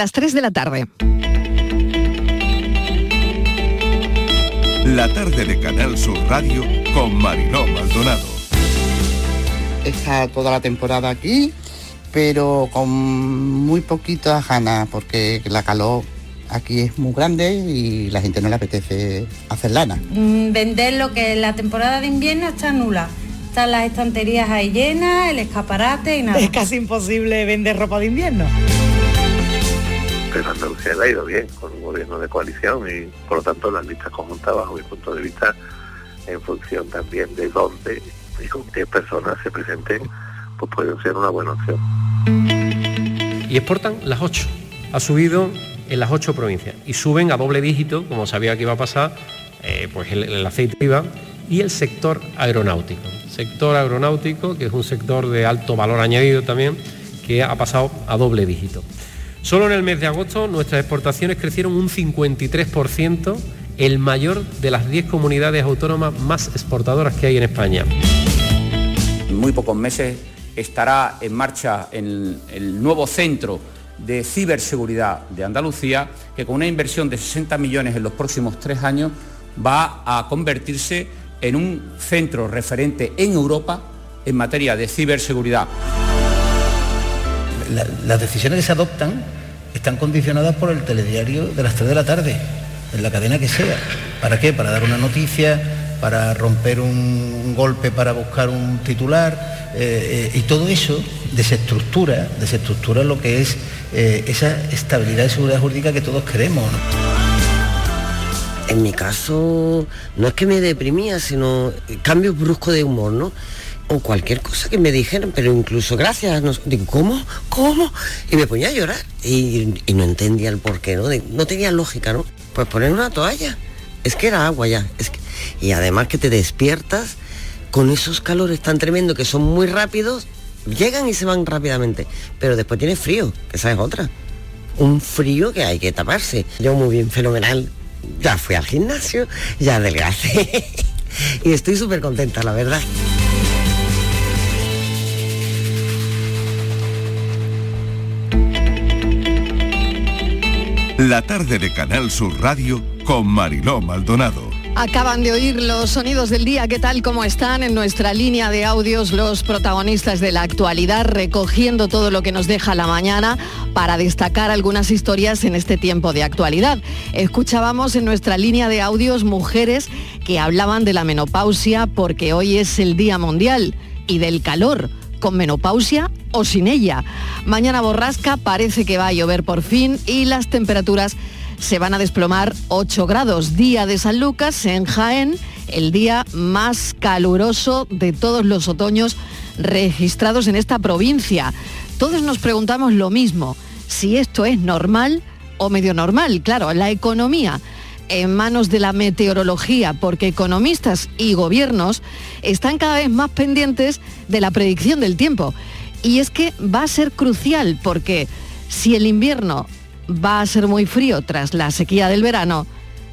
Las 3 de la tarde. La tarde de Canal Sur Radio con Mariló Maldonado. Está toda la temporada aquí, pero con muy poquitas ganas, porque la calor aquí es muy grande y la gente no le apetece hacer lana. Mm, vender lo que la temporada de invierno está nula. Están las estanterías ahí llenas, el escaparate y nada. Es casi imposible vender ropa de invierno. Pero Andalucía le ha ido bien con un gobierno de coalición y por lo tanto las listas conjuntas bajo mi punto de vista en función también de dónde y con qué personas se presenten pues pueden ser una buena opción. Y exportan las ocho. Ha subido en las ocho provincias y suben a doble dígito, como sabía que iba a pasar, eh, pues el, el aceite IVA y el sector aeronáutico. Sector aeronáutico, que es un sector de alto valor añadido también, que ha pasado a doble dígito. Solo en el mes de agosto nuestras exportaciones crecieron un 53%, el mayor de las 10 comunidades autónomas más exportadoras que hay en España. En muy pocos meses estará en marcha el, el nuevo centro de ciberseguridad de Andalucía, que con una inversión de 60 millones en los próximos tres años va a convertirse en un centro referente en Europa en materia de ciberseguridad. La, las decisiones que se adoptan están condicionadas por el telediario de las 3 de la tarde, en la cadena que sea. ¿Para qué? Para dar una noticia, para romper un golpe, para buscar un titular, eh, eh, y todo eso desestructura, desestructura lo que es eh, esa estabilidad y seguridad jurídica que todos queremos. En mi caso, no es que me deprimía, sino cambios bruscos de humor, ¿no? O cualquier cosa que me dijeran, pero incluso gracias, no, digo, ¿cómo? ¿Cómo? Y me ponía a llorar y, no entendía el porqué, ¿no? No tenía lógica, ¿no? Pues poner una toalla. Es que era agua ya. Es que, y además que te despiertas con esos calores tan tremendos que son muy rápidos, llegan y se van rápidamente. Pero después tienes frío, que esa es otra. Un frío que hay que taparse. Yo muy bien, fenomenal. Ya fui al gimnasio, ya adelgacé. y estoy súper contenta, la verdad. La tarde de Canal Sur Radio con Mariló Maldonado. Acaban de oír los sonidos del día. ¿Qué tal? ¿Cómo están? En nuestra línea de audios los protagonistas de la actualidad, recogiendo todo lo que nos deja la mañana para destacar algunas historias en este tiempo de actualidad. Escuchábamos en nuestra línea de audios mujeres que hablaban de la menopausia porque hoy es el Día Mundial y del calor con menopausia o sin ella. Mañana borrasca, parece que va a llover por fin y las temperaturas se van a desplomar 8 grados. Día de San Lucas en Jaén, el día más caluroso de todos los otoños registrados en esta provincia. Todos nos preguntamos lo mismo, si esto es normal o medio normal. Claro, la economía en manos de la meteorología, porque economistas y gobiernos están cada vez más pendientes de la predicción del tiempo. Y es que va a ser crucial, porque si el invierno va a ser muy frío tras la sequía del verano,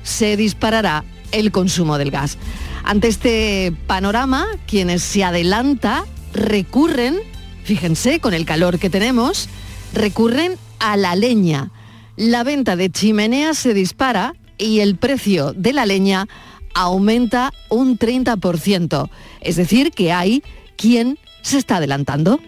se disparará el consumo del gas. Ante este panorama, quienes se adelanta recurren, fíjense con el calor que tenemos, recurren a la leña. La venta de chimeneas se dispara y el precio de la leña aumenta un 30%. Es decir, que hay quien se está adelantando.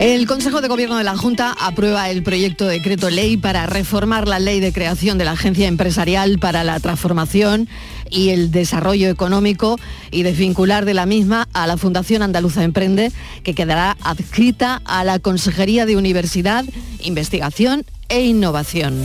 El Consejo de Gobierno de la Junta aprueba el proyecto de decreto ley para reformar la ley de creación de la Agencia Empresarial para la Transformación y el Desarrollo Económico y de vincular de la misma a la Fundación Andaluza Emprende, que quedará adscrita a la Consejería de Universidad, Investigación e Innovación.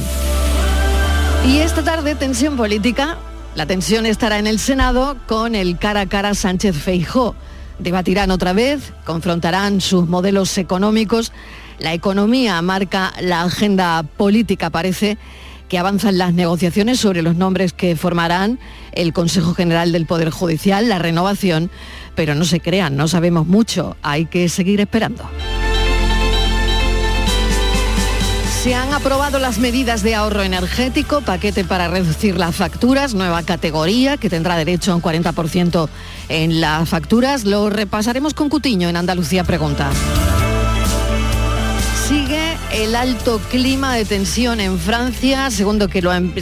Y esta tarde, tensión política. La tensión estará en el Senado con el cara a cara Sánchez Feijó. Debatirán otra vez, confrontarán sus modelos económicos. La economía marca la agenda política, parece que avanzan las negociaciones sobre los nombres que formarán el Consejo General del Poder Judicial, la renovación, pero no se crean, no sabemos mucho, hay que seguir esperando. Se han aprobado las medidas de ahorro energético, paquete para reducir las facturas, nueva categoría que tendrá derecho a un 40% en las facturas. Lo repasaremos con Cutiño en Andalucía Pregunta. Sigue el alto clima de tensión en Francia, seguro que lo han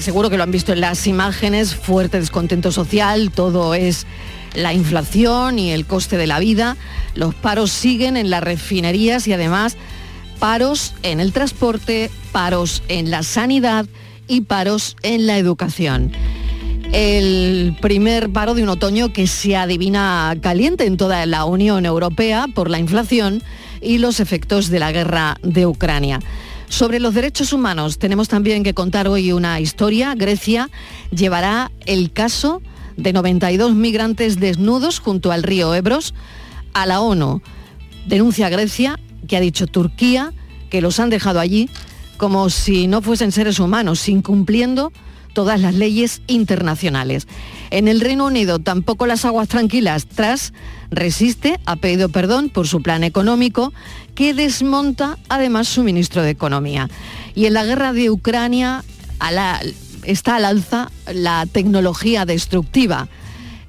visto en las imágenes, fuerte descontento social, todo es la inflación y el coste de la vida. Los paros siguen en las refinerías y además paros en el transporte, paros en la sanidad y paros en la educación. El primer paro de un otoño que se adivina caliente en toda la Unión Europea por la inflación y los efectos de la guerra de Ucrania. Sobre los derechos humanos tenemos también que contar hoy una historia. Grecia llevará el caso de 92 migrantes desnudos junto al río Ebros a la ONU. Denuncia Grecia que ha dicho Turquía que los han dejado allí como si no fuesen seres humanos, incumpliendo todas las leyes internacionales. En el Reino Unido tampoco las aguas tranquilas. Tras resiste, ha pedido perdón por su plan económico que desmonta además su ministro de Economía. Y en la guerra de Ucrania está al alza la tecnología destructiva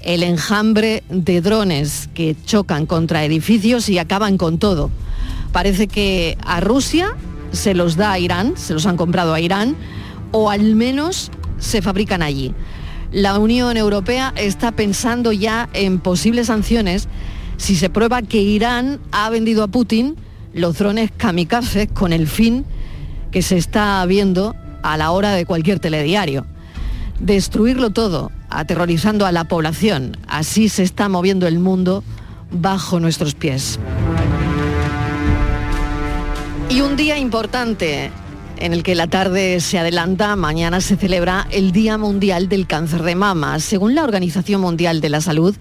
el enjambre de drones que chocan contra edificios y acaban con todo. Parece que a Rusia se los da a Irán, se los han comprado a Irán, o al menos se fabrican allí. La Unión Europea está pensando ya en posibles sanciones si se prueba que Irán ha vendido a Putin los drones kamikazes con el fin que se está viendo a la hora de cualquier telediario destruirlo todo, aterrorizando a la población. Así se está moviendo el mundo bajo nuestros pies. Y un día importante en el que la tarde se adelanta, mañana se celebra el Día Mundial del Cáncer de Mama. Según la Organización Mundial de la Salud,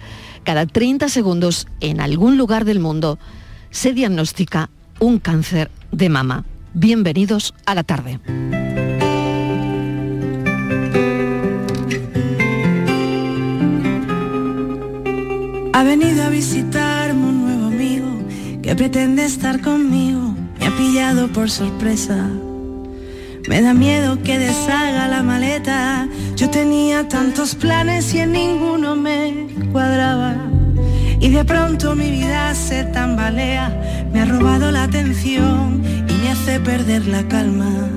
cada 30 segundos en algún lugar del mundo se diagnostica un cáncer de mama. Bienvenidos a la tarde. Ha venido a visitarme un nuevo amigo que pretende estar conmigo. Me ha pillado por sorpresa. Me da miedo que deshaga la maleta. Yo tenía tantos planes y en ninguno me cuadraba. Y de pronto mi vida se tambalea. Me ha robado la atención y me hace perder la calma.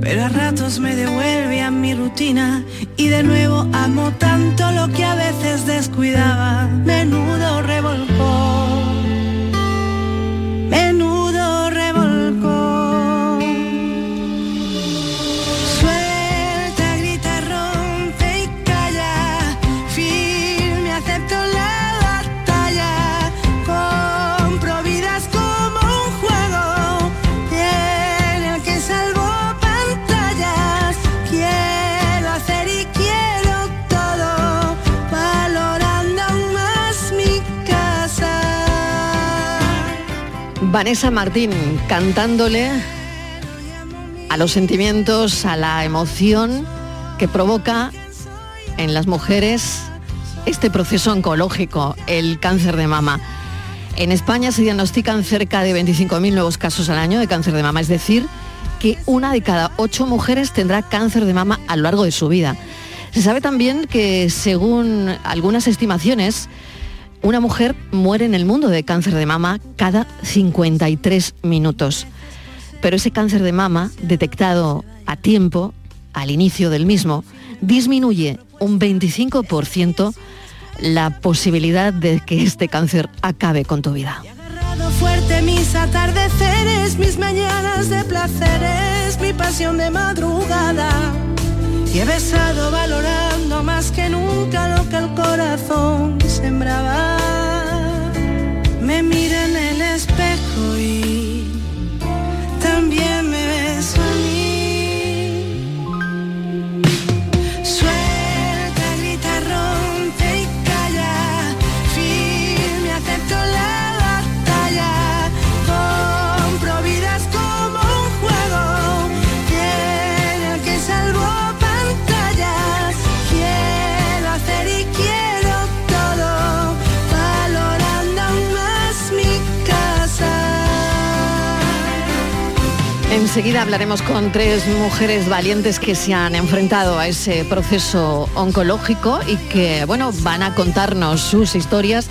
Pero a ratos me devuelve a mi rutina y de nuevo amo tanto lo que a veces descuidaba. Menudo revolcón, Vanessa Martín cantándole a los sentimientos, a la emoción que provoca en las mujeres este proceso oncológico, el cáncer de mama. En España se diagnostican cerca de 25.000 nuevos casos al año de cáncer de mama, es decir, que una de cada ocho mujeres tendrá cáncer de mama a lo largo de su vida. Se sabe también que, según algunas estimaciones, una mujer muere en el mundo de cáncer de mama cada 53 minutos. Pero ese cáncer de mama, detectado a tiempo, al inicio del mismo, disminuye un 25% la posibilidad de que este cáncer acabe con tu vida. Y he besado valorando más que nunca lo que el corazón sembraba. Me mira en el espejo Enseguida hablaremos con tres mujeres valientes que se han enfrentado a ese proceso oncológico y que, bueno, van a contarnos sus historias.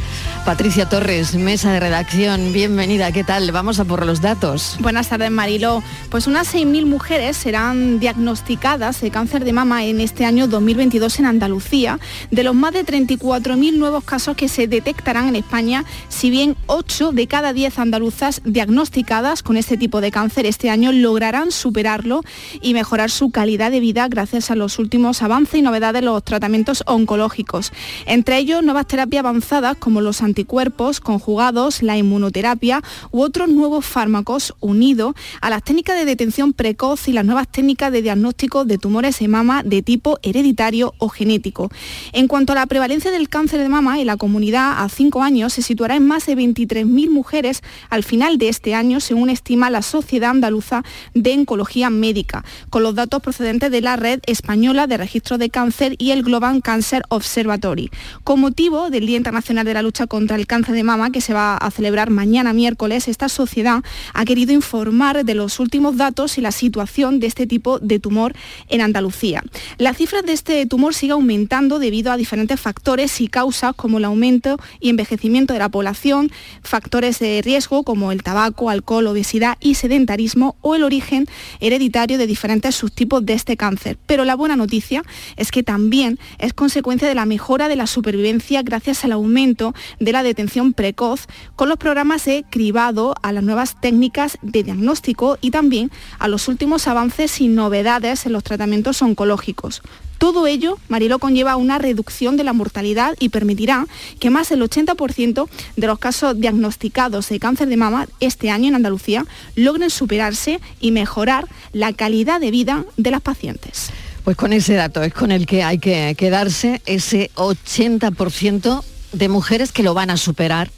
Patricia Torres, mesa de redacción, bienvenida, ¿qué tal? Vamos a por los datos. Buenas tardes, Marilo. Pues unas 6.000 mujeres serán diagnosticadas de cáncer de mama en este año 2022 en Andalucía, de los más de 34.000 nuevos casos que se detectarán en España, si bien 8 de cada 10 andaluzas diagnosticadas con este tipo de cáncer este año lograrán superarlo y mejorar su calidad de vida gracias a los últimos avances y novedades de los tratamientos oncológicos. Entre ellos, nuevas terapias avanzadas como los anticuerpos conjugados, la inmunoterapia u otros nuevos fármacos unidos a las técnicas de detención precoz y las nuevas técnicas de diagnóstico de tumores de mama de tipo hereditario o genético. En cuanto a la prevalencia del cáncer de mama en la comunidad a 5 años se situará en más de 23.000 mujeres al final de este año, según estima la Sociedad Andaluza de Oncología Médica, con los datos procedentes de la Red Española de Registro de Cáncer y el Global Cancer Observatory. Con motivo del Día Internacional de la Lucha contra el Cáncer de Mama, que se va a celebrar mañana miércoles, esta sociedad ha querido informar de los últimos datos y la situación de este tipo de tumor en Andalucía. La cifra de este tumor sigue aumentando debido a diferentes factores y causas como el aumento y envejecimiento de la población, factores de riesgo como el tabaco, alcohol, obesidad y sedentarismo o el origen hereditario de diferentes subtipos de este cáncer. Pero la buena noticia es que también es consecuencia de la mejora de la supervivencia gracias al aumento de la detención precoz con los programas de cribado, a las nuevas técnicas de diagnóstico y también a los últimos avances y novedades en los tratamientos oncológicos. Todo ello, Marilo, conlleva una reducción de la mortalidad y permitirá que más del 80% de los casos diagnosticados de cáncer de mama este año en Andalucía logren superarse y mejorar la calidad de vida de las pacientes. Pues con ese dato es con el que hay que quedarse, ese 80% de mujeres que lo van a superar.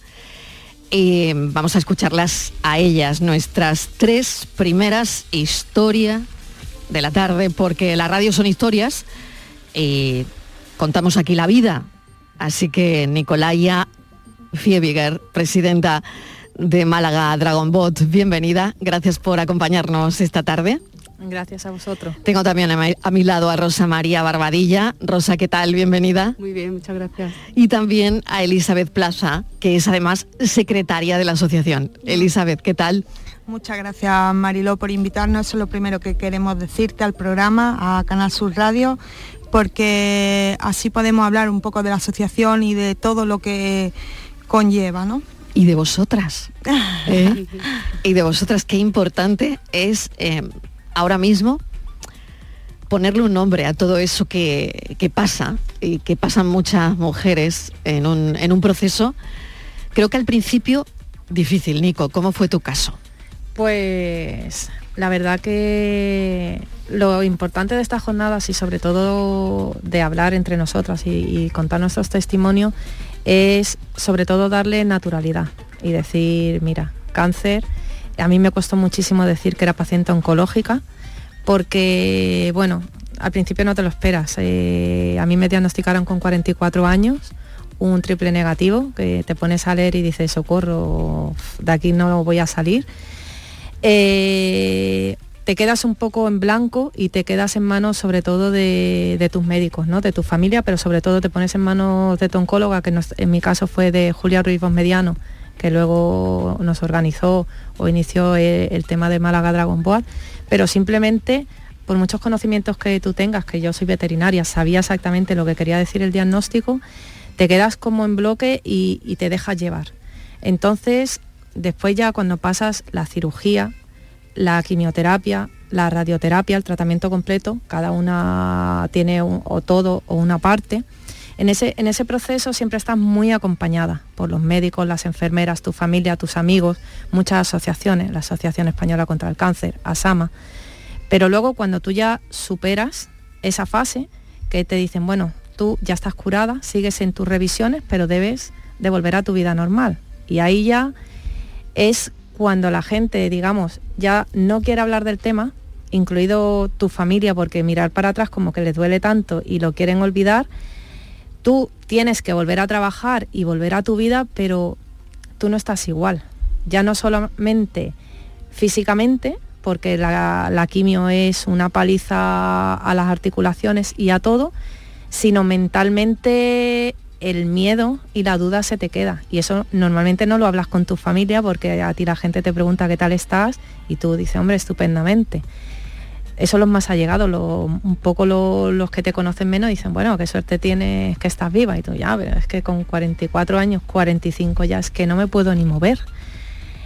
Y vamos a escucharlas a ellas, nuestras tres primeras historias de la tarde, porque la radio son historias y contamos aquí la vida. Así que Nicolaya Fiebiger, presidenta de Málaga Dragonbot, bienvenida. Gracias por acompañarnos esta tarde. Gracias a vosotros. Tengo también a mi, a mi lado a Rosa María Barbadilla. Rosa, ¿qué tal? Bienvenida. Muy bien, muchas gracias. Y también a Elizabeth Plaza, que es además secretaria de la asociación. Elizabeth, ¿qué tal? Muchas gracias Mariló por invitarnos. Eso es lo primero que queremos decirte al programa, a Canal Sur Radio, porque así podemos hablar un poco de la asociación y de todo lo que conlleva, ¿no? Y de vosotras. ¿eh? y de vosotras, qué importante es eh, ahora mismo ponerle un nombre a todo eso que, que pasa y que pasan muchas mujeres en un, en un proceso. Creo que al principio difícil, Nico. ¿Cómo fue tu caso? Pues la verdad que lo importante de estas jornadas y sobre todo de hablar entre nosotras y, y, contar nuestros testimonios es sobre todo darle naturalidad y decir, mira, cáncer, a mí me costó muchísimo decir que era paciente oncológica porque, bueno, al principio no te lo esperas. Eh, a mí me diagnosticaron con 44 años, un triple negativo, que te pones a leer y dices, socorro, de aquí no voy a salir. Eh, te quedas un poco en blanco y te quedas en manos sobre todo de, tus médicos, ¿no? de tu familia, pero sobre todo te pones en manos de tu oncóloga, que en mi caso fue de Julia Ruiz Mediano, que luego nos organizó o inició el, tema de Málaga Dragon Boat, pero simplemente por muchos conocimientos que tú tengas, que yo soy veterinaria, sabía exactamente lo que quería decir el diagnóstico, te quedas como en bloque y, te dejas llevar. Entonces, después ya cuando pasas la cirugía, la quimioterapia, la radioterapia, el tratamiento completo, cada una tiene o todo o una parte. En ese, proceso siempre estás muy acompañada por los médicos, las enfermeras, tu familia, tus amigos, muchas asociaciones, la Asociación Española contra el Cáncer, ASAMA. Pero luego cuando tú ya superas esa fase, que te dicen, bueno, tú ya estás curada, sigues en tus revisiones, pero debes de volver a tu vida normal. Y ahí ya es cuando la gente, digamos, ya no quiere hablar del tema, incluido tu familia, porque mirar para atrás como que les duele tanto y lo quieren olvidar, tú tienes que volver a trabajar y volver a tu vida, pero tú no estás igual. Ya no solamente físicamente, porque la, quimio es una paliza a las articulaciones y a todo, sino mentalmente el miedo y la duda se te queda. Y eso normalmente no lo hablas con tu familia porque a ti la gente te pregunta qué tal estás y tú dices, hombre, estupendamente. Eso los más allegados, lo, un poco los que te conocen menos dicen, bueno, qué suerte tienes que estás viva. Y tú, ya, pero es que con 44 años, 45 ya es que no me puedo ni mover.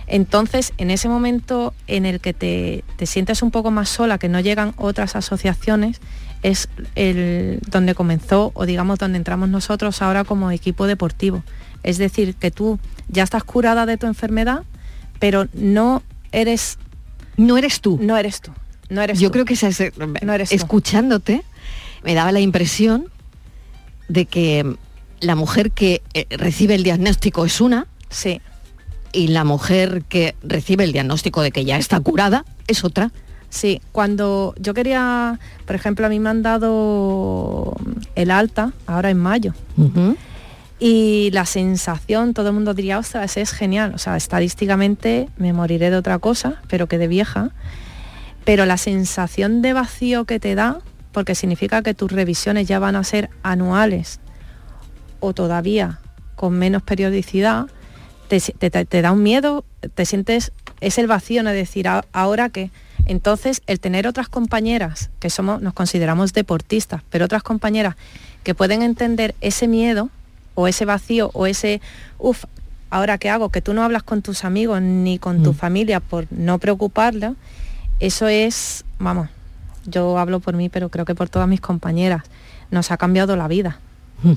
Entonces, en ese momento en el que te, te sientes un poco más sola, que no llegan otras asociaciones, es el, donde comenzó o digamos donde entramos nosotros ahora como equipo deportivo. Es decir, que tú ya estás curada de tu enfermedad, pero no eres... No eres tú. No eres tú. No eres Yo tú. creo que se- No eres tú. escuchándote me daba la impresión de que la mujer que eh, recibe el diagnóstico es una. Sí. Y la mujer que recibe el diagnóstico de que ya está curada es otra. Sí, cuando yo quería, por ejemplo, a mí me han dado el alta ahora en mayo. Y la sensación, todo el mundo diría, ostras, es genial. O sea, estadísticamente me moriré de otra cosa, pero que de vieja. Pero la sensación de vacío que te da, porque significa que tus revisiones ya van a ser anuales o todavía con menos periodicidad, te, da un miedo, te sientes, es el vacío, no es decir, "A- ahora que. Entonces, el tener otras compañeras, que somos, nos consideramos deportistas, pero otras compañeras que pueden entender ese miedo o ese vacío o ese, uff, ahora qué hago, que tú no hablas con tus amigos ni con tu familia por no preocuparla, eso es, vamos, yo hablo por mí, pero creo que por todas mis compañeras, nos ha cambiado la vida.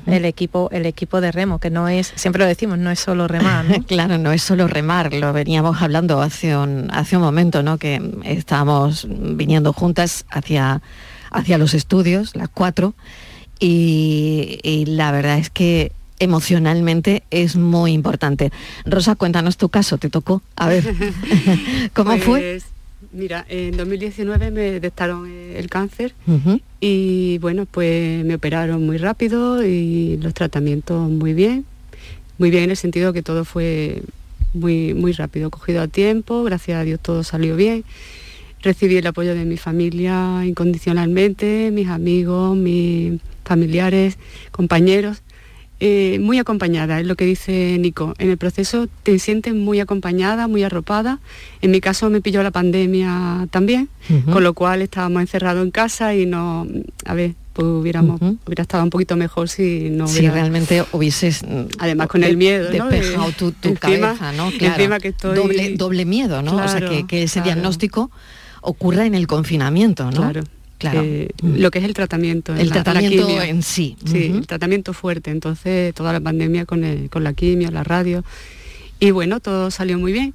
El equipo, el equipo de remo, que no es, siempre lo decimos, no es solo remar, ¿no? claro, no es solo remar, lo veníamos hablando hace un, hace un momento, ¿no? Que estábamos viniendo juntas hacia, hacia los estudios, las cuatro, y, y la verdad es que emocionalmente es muy importante. Rosa, cuéntanos tu caso, te tocó. A ver, ¿cómo fue? Mira, en 2019 me detectaron el cáncer y bueno, pues me operaron muy rápido y los tratamientos muy bien. Muy bien en el sentido que todo fue muy, muy rápido, cogido a tiempo, gracias a Dios todo salió bien. Recibí el apoyo de mi familia incondicionalmente, mis amigos, mis familiares, compañeros. Eh, muy acompañada, es lo que dice Nico. En el proceso te sientes muy acompañada, muy arropada. En mi caso me pilló la pandemia también, con lo cual estábamos encerrados en casa y no, a ver, pues hubiéramos, hubiera estado un poquito mejor si no si hubiera... realmente hubieses Además con de- el miedo, ¿no? De- despejado tu, tu encima- cabeza, ¿no? Claro. que estoy- doble, doble miedo, ¿no? o sea, Claro, que, que ese claro. diagnóstico ocurra en el confinamiento, ¿no? Claro. Claro. Eh, lo que es el tratamiento. El la- la tratamiento quimio. en sí. Sí, el tratamiento fuerte. Entonces, toda la pandemia con, el- con la quimio, la radio. Y bueno, todo salió muy bien.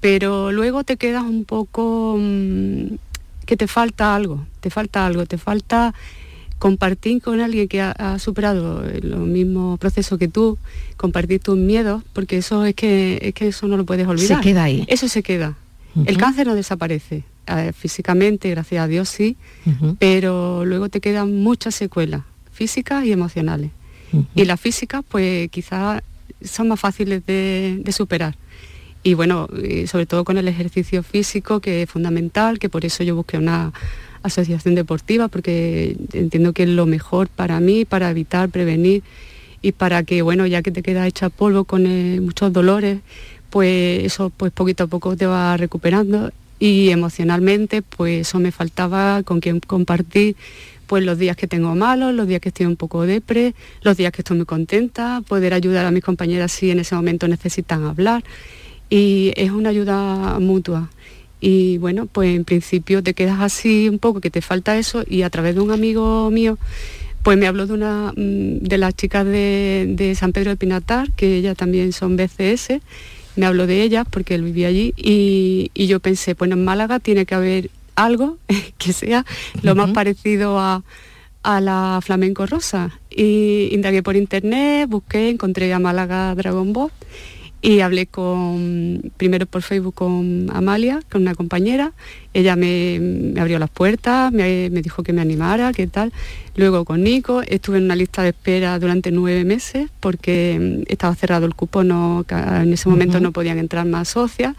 Pero luego te quedas un poco mm, que te falta algo, te falta algo, te falta compartir con alguien que ha, ha superado los mismos procesos que tú, compartir tus miedos, porque eso es que, es que eso no lo puedes olvidar. queda ahí. Eso se queda. El cáncer no desaparece. Eh, físicamente, gracias a Dios sí, pero luego te quedan muchas secuelas físicas y emocionales. Y las físicas, pues quizás son más fáciles de, de superar. Y bueno, eh, sobre todo con el ejercicio físico, que es fundamental, que por eso yo busqué una asociación deportiva, porque entiendo que es lo mejor para mí, para evitar, prevenir y para que, bueno, ya que te quedas hecha polvo con eh, muchos dolores, pues eso pues poquito a poco te va recuperando y emocionalmente pues eso me faltaba con quien compartir pues los días que tengo malos, los días que estoy un poco depre, los días que estoy muy contenta, poder ayudar a mis compañeras si en ese momento necesitan hablar y es una ayuda mutua. Y bueno, pues en principio te quedas así un poco que te falta eso y a través de un amigo mío pues me habló de una mm, de las chicas de, de San Pedro de Pinatar, que ellas también son BCS, me habló de ellas porque él vivía allí y, y yo pensé, bueno, en Málaga tiene que haber algo que sea lo más parecido a, a la flamenco rosa. Y indagué por internet, busqué, encontré a Málaga Dragon Ball y hablé con, primero por Facebook con Amalia, con una compañera, ella me, me abrió las puertas, me, me dijo que me animara, qué tal. Luego con Nico, estuve en una lista de espera durante nueve meses porque mm, estaba cerrado el cupo, no, en ese momento no podían entrar más socias.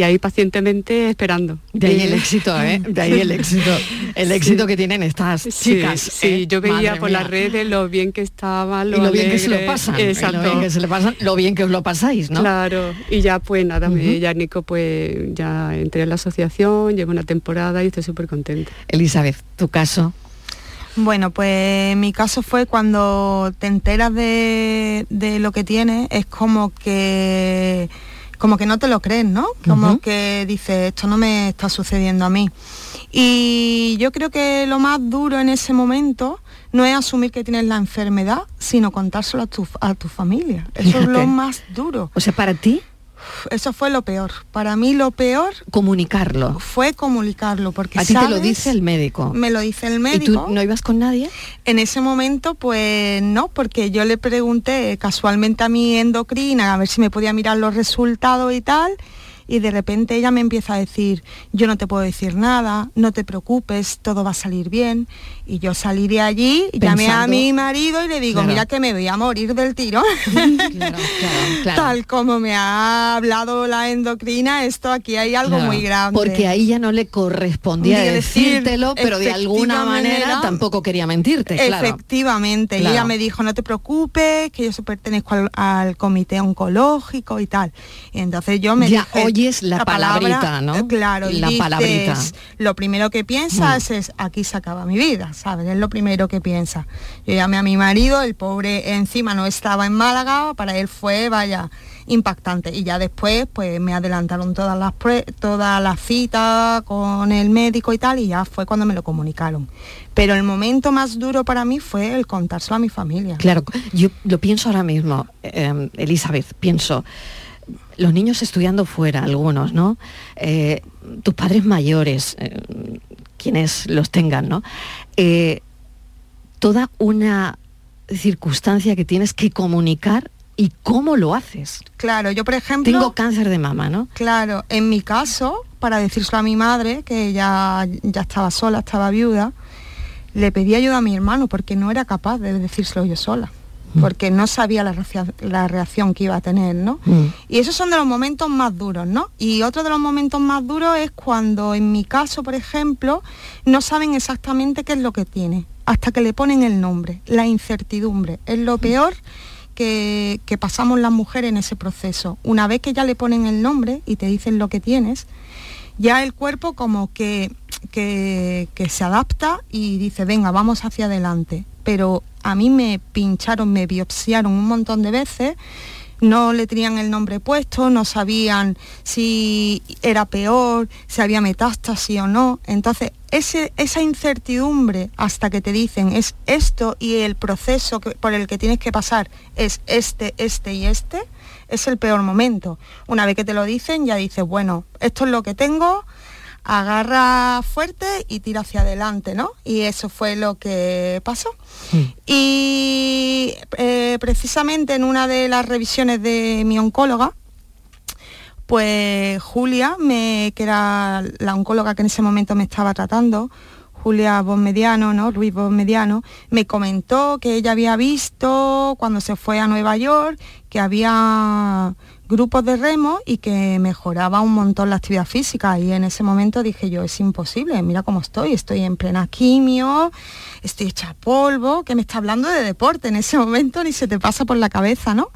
Y ahí pacientemente esperando. De ahí el éxito, ¿eh? De ahí el éxito. El éxito que tienen estas chicas. Sí, ¿eh? yo veía Madre por mía. las redes lo bien que estaba, lo, y lo bien que se lo pasan. Exacto. Lo bien que se le pasan, lo bien que os lo pasáis, ¿no? Claro, y ya pues nada, me- Ujú. ya Nico pues ya entré en la asociación, llevo una temporada y estoy súper contenta. Elizabeth, tu caso. Bueno, pues mi caso fue cuando te enteras de, de lo que tienes, es como que como que no te lo crees, ¿no? Como que dices, esto no me está sucediendo a mí. Y yo creo que lo más duro en ese momento no es asumir que tienes la enfermedad, sino contárselo a tu, a tu familia. Eso es lo más duro. O sea, para ti, Eso fue lo peor. Para mí lo peor comunicarlo. fue comunicarlo, porque A ti te lo dice el médico. Me lo dice el ¿Y médico. tú no ibas con nadie? En ese momento, pues no, porque yo le pregunté casualmente a mi endocrina a ver si me podía mirar los resultados y tal, y de repente ella me empieza a decir, yo no te puedo decir nada, no te preocupes, todo va a salir bien. Y yo salí de allí, llamé a Pensando- mi marido y le digo, Claro. mira que me voy a morir del tiro. Tal como me ha hablado la endocrina, esto aquí hay algo muy grande. Porque a ella no le correspondía De decir, decírtelo, pero de alguna manera tampoco quería mentirte. Efectivamente, y ella me dijo, no te preocupes, que yo pertenezco al, al comité oncológico y tal. Y entonces yo me Ya dije, oyes la palabrita, ¿no? eh, Claro, y La dices, palabrita. Lo primero que piensas es, aquí se acaba mi vida, ¿sabes? Es lo primero que piensa. Yo llamé a mi marido, el pobre encima no estaba en Málaga, para él fue, vaya, impactante. Y ya después, pues me adelantaron todas las todas las citas con el médico y tal, y ya fue cuando me lo comunicaron. Pero el momento más duro para mí fue el contárselo a mi familia. Claro, yo lo pienso ahora mismo, eh, Elizabeth, pienso, los niños estudiando fuera, algunos, ¿no? Eh, tus padres mayores, eh, quienes los tengan, ¿no? Eh, toda una circunstancia que tienes que comunicar y cómo lo haces. Claro, yo por ejemplo... Tengo cáncer de mama, ¿no? Claro, en mi caso, para decírselo a mi madre, que ya, ya estaba sola, estaba viuda, le pedí ayuda a mi hermano porque no era capaz de decírselo yo sola, porque no sabía la, reacción- la reacción que iba a tener, ¿no? Y esos son de los momentos más duros, ¿no? Y otro de los momentos más duros es cuando en mi caso, por ejemplo, no saben exactamente qué es lo que tiene, hasta que le ponen el nombre, la incertidumbre. Es lo peor que, que pasamos las mujeres en ese proceso. Una vez que ya le ponen el nombre y te dicen lo que tienes, ya el cuerpo como que, que, que se adapta y dice, venga, vamos hacia adelante. Pero a mí me pincharon, me biopsiaron un montón de veces, no le tenían el nombre puesto, no sabían si era peor, si había metástasis o no. Entonces, ese, esa incertidumbre hasta que te dicen es esto y el proceso que- por el que tienes que pasar es este, este y este, es el peor momento. Una vez que te lo dicen, ya dices, bueno, esto es lo que tengo, agarra fuerte y tira hacia adelante, ¿no? Y eso fue lo que pasó. Y eh, precisamente en una de las revisiones de mi oncóloga, pues Julia, me, que era la oncóloga que en ese momento me estaba tratando, Julia Bonmediano, ¿no? Ruiz Bonmediano, me comentó que ella había visto cuando se fue a Nueva York que había grupos de remo y que mejoraba un montón la actividad física y en ese momento dije yo, es imposible, mira cómo estoy, estoy en plena quimio, estoy hecha polvo, que me está hablando de deporte en ese momento, ni se te pasa por la cabeza, ¿no?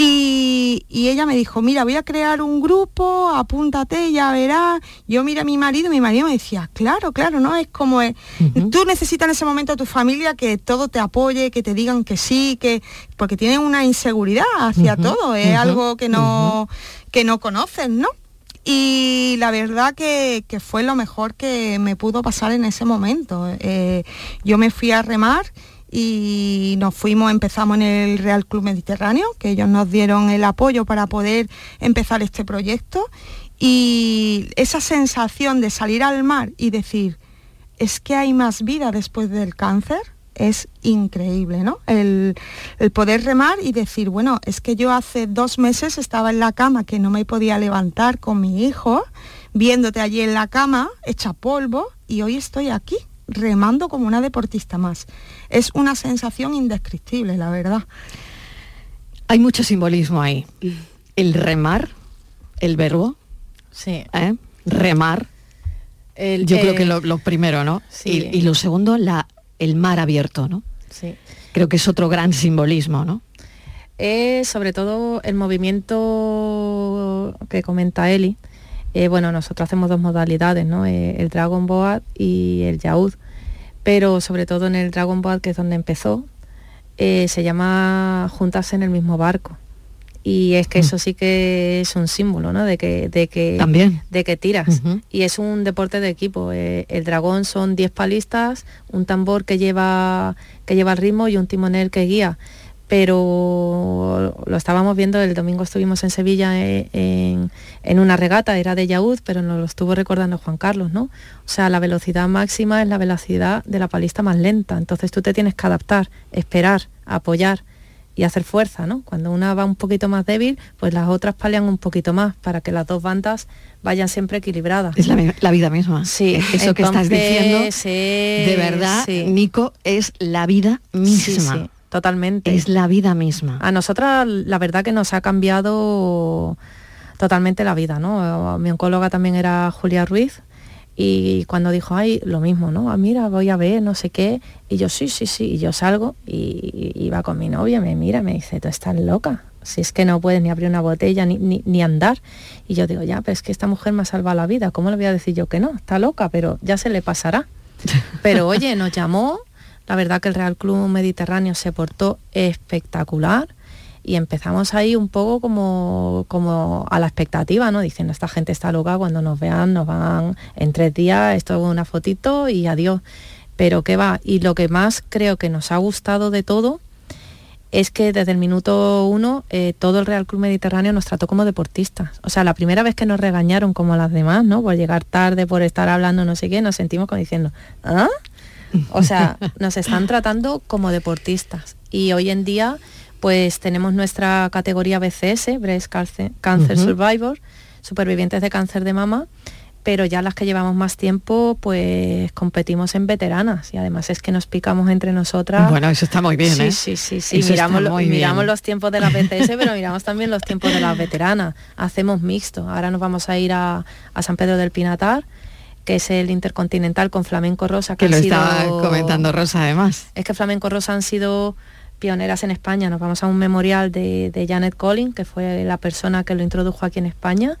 Y, y ella me dijo, mira, voy a crear un grupo, apúntate, ya verás. Yo miré a mi marido mi marido me decía, claro, claro, ¿no? Es como, es- tú necesitas en ese momento a tu familia que todo te apoye, que te digan que sí, que porque tienen una inseguridad hacia todo, es algo que no, que no conocen, ¿no? Y la verdad que, que fue lo mejor que me pudo pasar en ese momento. Eh, yo me fui a remar y nos fuimos, empezamos en el Real Club Mediterráneo, que ellos nos dieron el apoyo para poder empezar este proyecto. Y esa sensación de salir al mar y decir, es que hay más vida después del cáncer, es increíble, ¿no? El, el poder remar y decir, bueno, es que yo hace dos meses estaba en la cama que no me podía levantar con mi hijo, viéndote allí en la cama, hecha polvo, y hoy estoy aquí, remando como una deportista más. Es una sensación indescriptible, la verdad. Hay mucho simbolismo ahí. El remar, el verbo, Sí. ¿eh? Remar. Yo creo que lo, primero, ¿no? Sí. Y, lo segundo, la, el mar abierto, ¿no? Sí. Creo que es otro gran simbolismo, ¿no? Es sobre todo el movimiento que comenta Eli. Eh, bueno, nosotros hacemos dos modalidades, ¿no? Eh, el Dragon Boat y el Yaud. Pero sobre todo en el Dragon Boat, que es donde empezó, se llama juntarse en el mismo barco y es que mm. eso sí que es un símbolo ¿no? de que de que También. de que tiras y es un deporte de equipo eh, el dragón son 10 palistas un tambor que lleva que lleva el ritmo y un timonel que guía pero lo estábamos viendo el domingo estuvimos en Sevilla eh, en, en, una regata era de Yaúd pero nos lo estuvo recordando Juan Carlos no o sea la velocidad máxima es la velocidad de la palista más lenta entonces tú te tienes que adaptar esperar apoyar y hacer fuerza, ¿no? Cuando una va un poquito más débil, pues las otras palian un poquito más para que las dos bandas vayan siempre equilibradas. Es la, vida misma. Sí, eso que estás diciendo, de verdad, Nico, es la vida misma. Sí, totalmente. Es la vida misma. A nosotras la verdad que nos ha cambiado totalmente la vida, ¿no? Mi oncóloga también era Julia Ruiz, y cuando dijo, ay, lo mismo, ¿no? Ah, mira, voy a ver, no sé qué. Y yo, sí, sí, sí. Y yo salgo y iba con mi novia, me mira, me dice, tú estás loca. Si es que no puedes ni abrir una botella ni, ni, andar. Y yo digo, ya, pero es que esta mujer me ha salvado la vida. ¿Cómo le voy a decir yo que no? Está loca, pero ya se le pasará. Pero oye, nos llamó. La verdad que el Real Club Mediterráneo se portó espectacular y empezamos ahí un poco como, como a la expectativa, ¿no? Diciendo, esta gente está loca, cuando nos vean nos van en tres días, esto es una fotito y adiós. Pero qué va, y lo que más creo que nos ha gustado de todo es que desde el minuto uno eh, todo el Real Club Mediterráneo nos trató como deportistas. O sea, la primera vez que nos regañaron como las demás, ¿no? Por llegar tarde, por estar hablando no sé qué, nos sentimos como diciendo, ¿ah? O sea, nos están tratando como deportistas. Y hoy en día pues tenemos nuestra categoría BCS, Breast Cancer, Survivor, supervivientes de cáncer de mama, pero ya las que llevamos más tiempo, pues competimos en veteranas y además es que nos picamos entre nosotras. Bueno, eso está muy bien, sí, ¿eh? Sí, sí, sí, miramos, miramos los tiempos de la BCS, pero miramos también los tiempos de las veteranas. Hacemos mixto. Ahora nos vamos a ir a, San Pedro del Pinatar que es el intercontinental con Flamenco Rosa. Que, lo estaba comentando Rosa además. Es que Flamenco Rosa han sido pioneras en España. Nos vamos a un memorial de, Janet Collins, que fue la persona que lo introdujo aquí en España.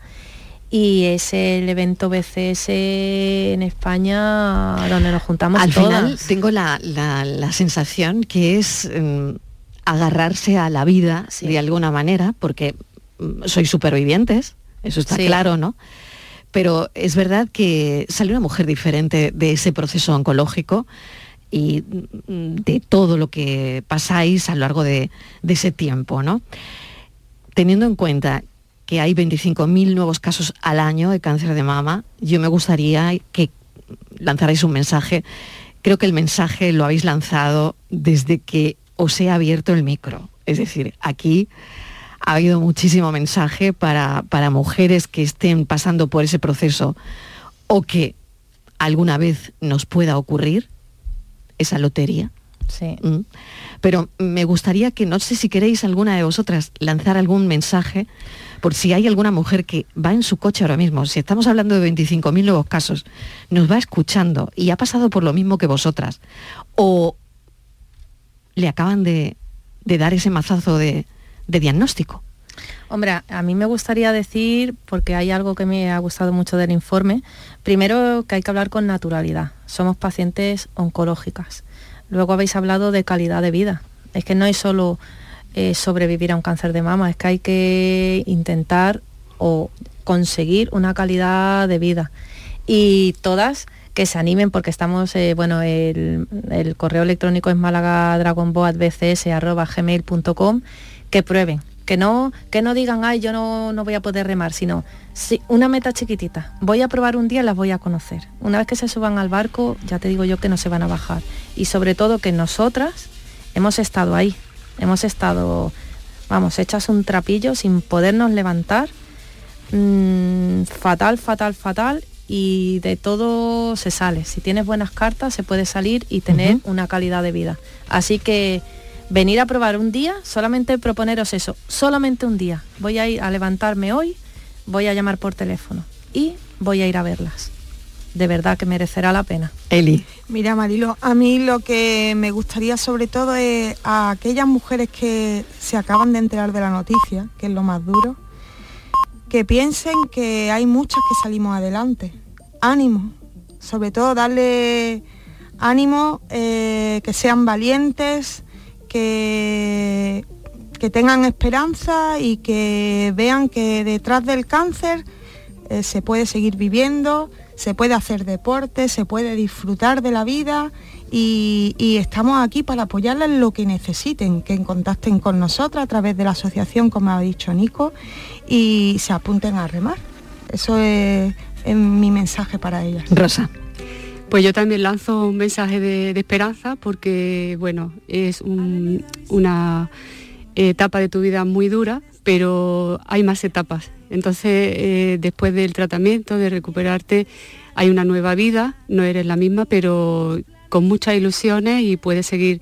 Y es el evento BCS en España donde nos juntamos Al final tengo la, sensación que es mm, agarrarse a la vida de alguna manera, porque mm, soy supervivientes, eso está claro, ¿no? Pero es verdad que sale una mujer diferente de ese proceso oncológico y de todo lo que pasáis a lo largo de, ese tiempo, ¿no? Teniendo en cuenta que hay 25.000 nuevos casos al año de cáncer de mama, yo me gustaría que lanzarais un mensaje. Creo que el mensaje lo habéis lanzado desde que os he abierto el micro. Es decir, aquí ha habido muchísimo mensaje para, para mujeres que estén pasando por ese proceso o que alguna vez nos pueda ocurrir esa lotería. Sí. Mm. Pero me gustaría que, no sé si queréis alguna de vosotras lanzar algún mensaje, por si hay alguna mujer que va en su coche ahora mismo, si estamos hablando de 25.000 nuevos casos, nos va escuchando y ha pasado por lo mismo que vosotras, o le acaban de, dar ese mazazo de, de diagnóstico. Hombre, a mí me gustaría decir, porque hay algo que me ha gustado mucho del informe, primero que hay que hablar con naturalidad. Somos pacientes oncológicas. Luego habéis hablado de calidad de vida. Es que no es solo eh, sobrevivir a un cáncer de mama, es que hay que intentar o conseguir una calidad de vida. Y todas que se animen porque estamos, eh, bueno, el, correo electrónico es malagadragonboatbcs.gmail.com, que prueben, que no, que no digan, ay, yo no, no voy a poder remar, sino sí, una meta chiquitita. Voy a probar un día y las voy a conocer. Una vez que se suban al barco, ya te digo yo que no se van a bajar. Y sobre todo que nosotras hemos estado ahí, hemos estado, vamos, hechas un trapillo sin podernos levantar. Mm, fatal, fatal, fatal. Y de todo se sale. Si tienes buenas cartas, se puede salir y tener una calidad de vida. Así que venir a probar un día, solamente proponeros eso, solamente un día. Voy a ir a levantarme hoy, voy a llamar por teléfono y voy a ir a verlas. De verdad que merecerá la pena. Eli. Mira, Marilo, a mí lo que me gustaría sobre todo es a aquellas mujeres que se acaban de enterar de la noticia, que es lo más duro, que piensen que hay muchas que salimos adelante. Ánimo, sobre todo darle ánimo, eh, que sean valientes, que, que tengan esperanza y que vean que detrás del cáncer eh, se puede seguir viviendo, se puede hacer deporte, se puede disfrutar de la vida y, estamos aquí para apoyarles lo que necesiten, que contacten con nosotros a través de la asociación, como ha dicho Nico, y se apunten a remar. Eso es, es mi mensaje para ellas. Rosa. Pues yo también lanzo un mensaje de, esperanza porque, bueno, es un- una etapa de tu vida muy dura, pero hay más etapas. Entonces, eh, después del tratamiento, de recuperarte, hay una nueva vida, no eres la misma, pero con muchas ilusiones y puedes seguir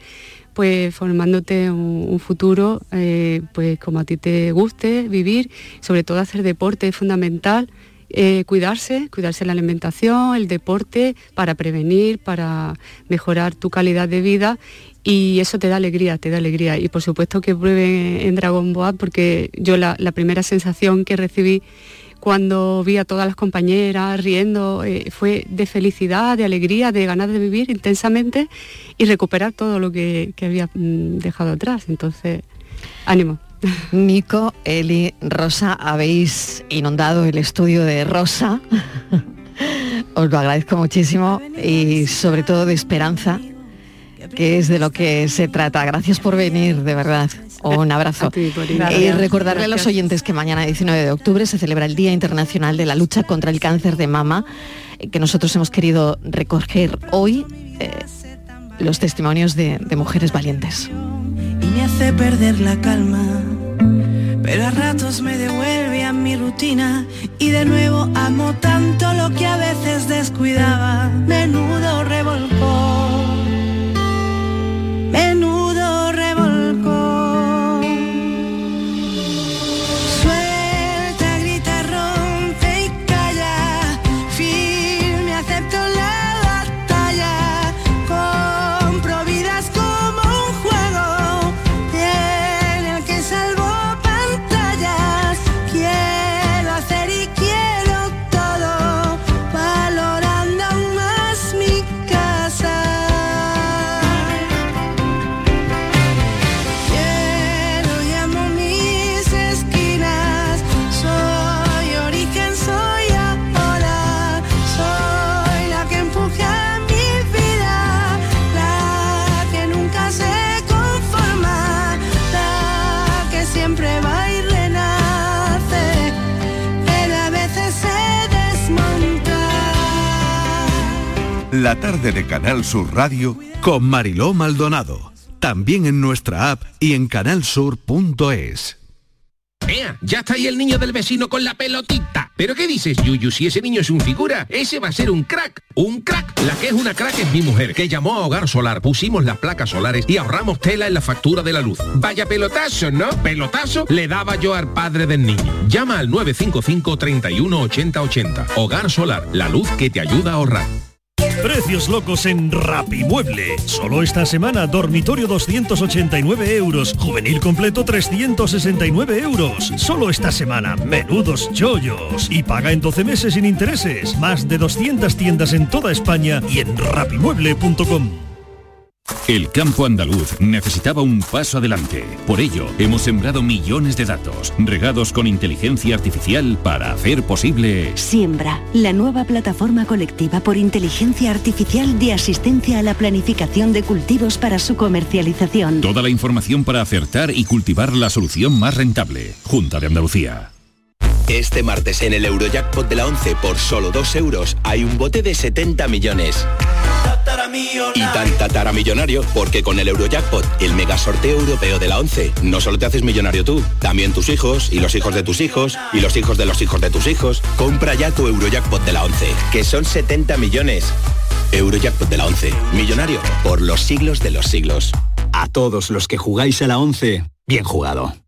pues formándote un, un futuro eh, pues como a ti te guste vivir, sobre todo hacer deporte es fundamental, eh, cuidarse, cuidarse la alimentación, el deporte para prevenir, para mejorar tu calidad de vida y eso te da alegría, te da alegría. Y por supuesto que prueben en Dragon Boat porque yo la, primera sensación que recibí cuando vi a todas las compañeras riendo eh, fue de felicidad, de alegría, de ganas de vivir intensamente y recuperar todo lo que, que había mm, dejado atrás. Entonces, ánimo. Nico, Eli, Rosa, habéis inundado el estudio de Rosa. Os lo agradezco muchísimo y sobre todo de esperanza, que es de lo que se trata. Gracias por venir, de verdad. Un abrazo. ti. Y recordarle a los oyentes que mañana 19 de octubre se celebra el Día Internacional de la Lucha contra el Cáncer de Mama, eh, que nosotros hemos querido recoger hoy eh, los testimonios de, de mujeres valientes. Me hace perder la calma. Pero a ratos me devuelve a mi rutina y de nuevo amo tanto lo que a veces descuidaba. Menudo revolcón, La tarde de Canal Sur Radio con Mariló Maldonado. También en nuestra app y en canalsur.es. ¡Ea! Ya está ahí el niño del vecino con la pelotita. ¿Pero qué dices, Yuyu? Si ese niño es un figura, ese va a ser un crack. ¡Un crack! La que es una crack es mi mujer, que llamó a Hogar Solar, pusimos las placas solares y ahorramos tela en la factura de la luz. Vaya pelotazo, ¿no? Pelotazo le daba yo al padre del niño. Llama al 955 31 80 80. Hogar Solar, la luz que te ayuda a ahorrar. Precios locos en Rapimueble. Solo esta semana, dormitorio 289 euros, juvenil completo 369 euros. Solo esta semana, menudos chollos. Y paga en 12 meses sin intereses. Más de 200 tiendas en toda España y en rapimueble.com. El campo andaluz necesitaba un paso adelante. Por ello, hemos sembrado millones de datos, regados con inteligencia artificial para hacer posible... Siembra, la nueva plataforma colectiva por inteligencia artificial de asistencia a la planificación de cultivos para su comercialización. Toda la información para acertar y cultivar la solución más rentable. Junta de Andalucía. Este martes en el Eurojackpot de la 11 por solo 2 euros hay un bote de 70 millones. Y tan tatara millonario porque con el Eurojackpot, el mega sorteo europeo de la 11, no solo te haces millonario tú, también tus hijos y los hijos de tus hijos y los hijos de los hijos de tus hijos. Compra ya tu Eurojackpot de la 11, que son 70 millones. Eurojackpot de la 11, millonario por los siglos de los siglos. A todos los que jugáis a la 11, bien jugado.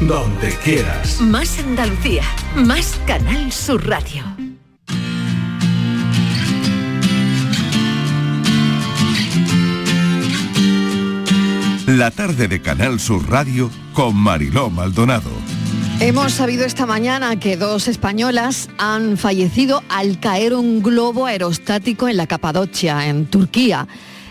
donde quieras. Más Andalucía, más Canal Sur Radio. La tarde de Canal Sur Radio con Mariló Maldonado. Hemos sabido esta mañana que dos españolas han fallecido al caer un globo aerostático en la Capadocia, en Turquía.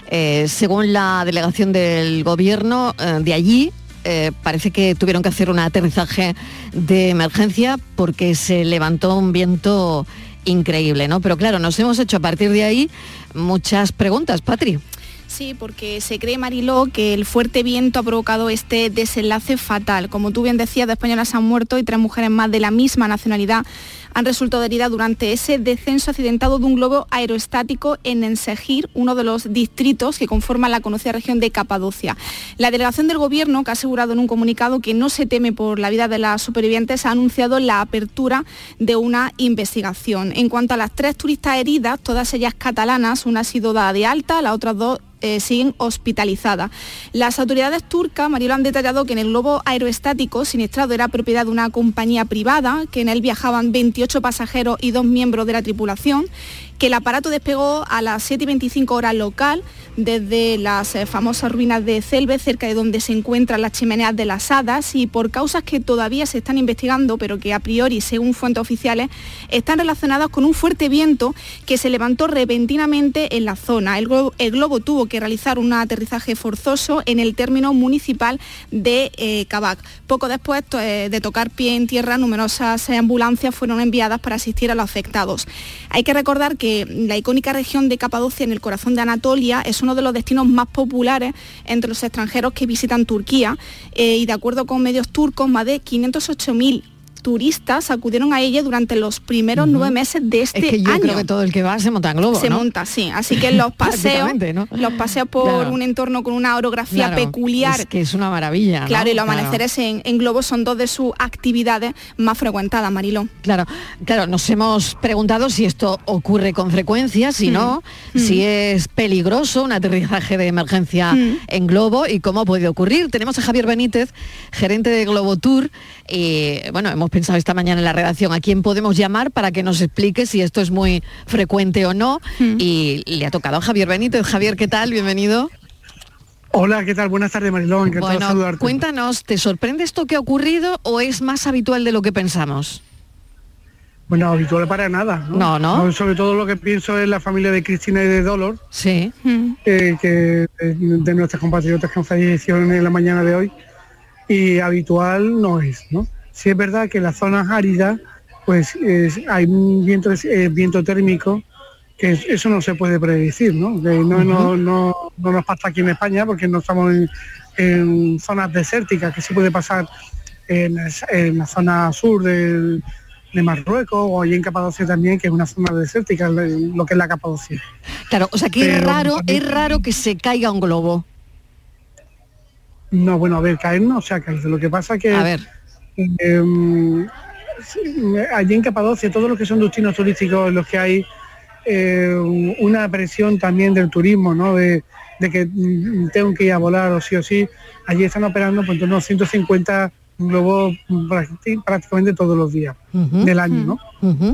Eh, según la delegación del gobierno eh, de allí, eh, parece que tuvieron que hacer un aterrizaje de emergencia porque se levantó un viento increíble, ¿no? Pero claro, nos hemos hecho a partir de ahí muchas preguntas, Patri. Sí, porque se cree, Mariló, que el fuerte viento ha provocado este desenlace fatal. Como tú bien decías, dos españolas han muerto y tres mujeres más de la misma nacionalidad han resultado heridas durante ese descenso accidentado de un globo aeroestático en Ensegir, uno de los distritos que conforman la conocida región de Capadocia. La delegación del Gobierno, que ha asegurado en un comunicado que no se teme por la vida de las supervivientes, ha anunciado la apertura de una investigación. En cuanto a las tres turistas heridas, todas ellas catalanas, una ha sido dada de alta, las otras dos eh, siguen hospitalizadas. Las autoridades turcas, Marilo, han detallado que en el globo aeroestático siniestrado era propiedad de una compañía privada, que en él viajaban 28 pasajeros y dos miembros de la tripulación, que el aparato despegó a las 7 y 25 horas local desde las eh, famosas ruinas de Celbe, cerca de donde se encuentran las chimeneas de las hadas y por causas que todavía se están investigando, pero que a priori, según fuentes oficiales, están relacionadas con un fuerte viento que se levantó repentinamente en la zona. El globo, tuvo que realizar un aterrizaje forzoso en el término municipal de eh, Cabac. Poco después eh, de tocar pie en tierra, numerosas ambulancias fueron enviadas para asistir a los afectados. Hay que recordar que la icónica región de Capadocia, en el corazón de Anatolia, es uno de los destinos más populares entre los extranjeros que visitan Turquía. Eh, y de acuerdo con medios turcos, más de 508.000 turistas acudieron a ella durante los primeros nueve meses de este Es que yo año. creo que todo el que va se monta en globo, Se ¿no? monta, sí. Así que los paseos, los paseos por Claro. un entorno con una orografía Claro, peculiar. Es que es una maravilla. ¿no? Claro, y los Claro. amaneceres en, en globo son dos de sus actividades más frecuentadas, Mariló. Claro, claro, nos hemos preguntado si esto ocurre con frecuencia, si Mm. no, Mm. si es peligroso un aterrizaje de emergencia Mm. en globo y cómo puede ocurrir. Tenemos a Javier Benítez, gerente de Globo Tour, y bueno, hemos pensado esta mañana en la redacción a quién podemos llamar para que nos explique si esto es muy frecuente o no. Y le ha tocado a Javier Benítez. Javier, ¿qué tal? Bienvenido. Hola, ¿qué tal? Buenas tardes, Marilón. Encantado de Bueno, saludarte. cuéntanos, ¿te sorprende esto que ha ocurrido o es más habitual de lo que pensamos? Bueno, habitual para nada. No, no. Sobre todo lo que pienso es la familia de Cristina y de Dolor. Sí. eh, que eh, de nuestras compatriotas que han fallecido en la mañana de hoy. Y habitual no es, ¿no? Sí es verdad que en las zonas áridas, pues es- hay un viento, eh, viento térmico que es- eso no se puede predecir, ¿no? Que no, no, no, no nos pasa aquí en España porque no estamos en, en zonas desérticas, que sí puede pasar en, la zona sur del- de Marruecos o allí en Capadocia también, que es una zona desértica, lo que es la Capadocia. Claro, o sea que es raro, también- es raro que se caiga un globo. No, bueno, a ver, caer no se ha caído. Lo que pasa que... A ver. Em, allí en Capadocia, todos los que son destinos turísticos en los que hay eh, una presión también del turismo, ¿no? De, de que mm, tengo que ir a volar o sí o sí. Allí están operando pues, a 150 globos prácti- prácticamente todos los días del año, ¿no?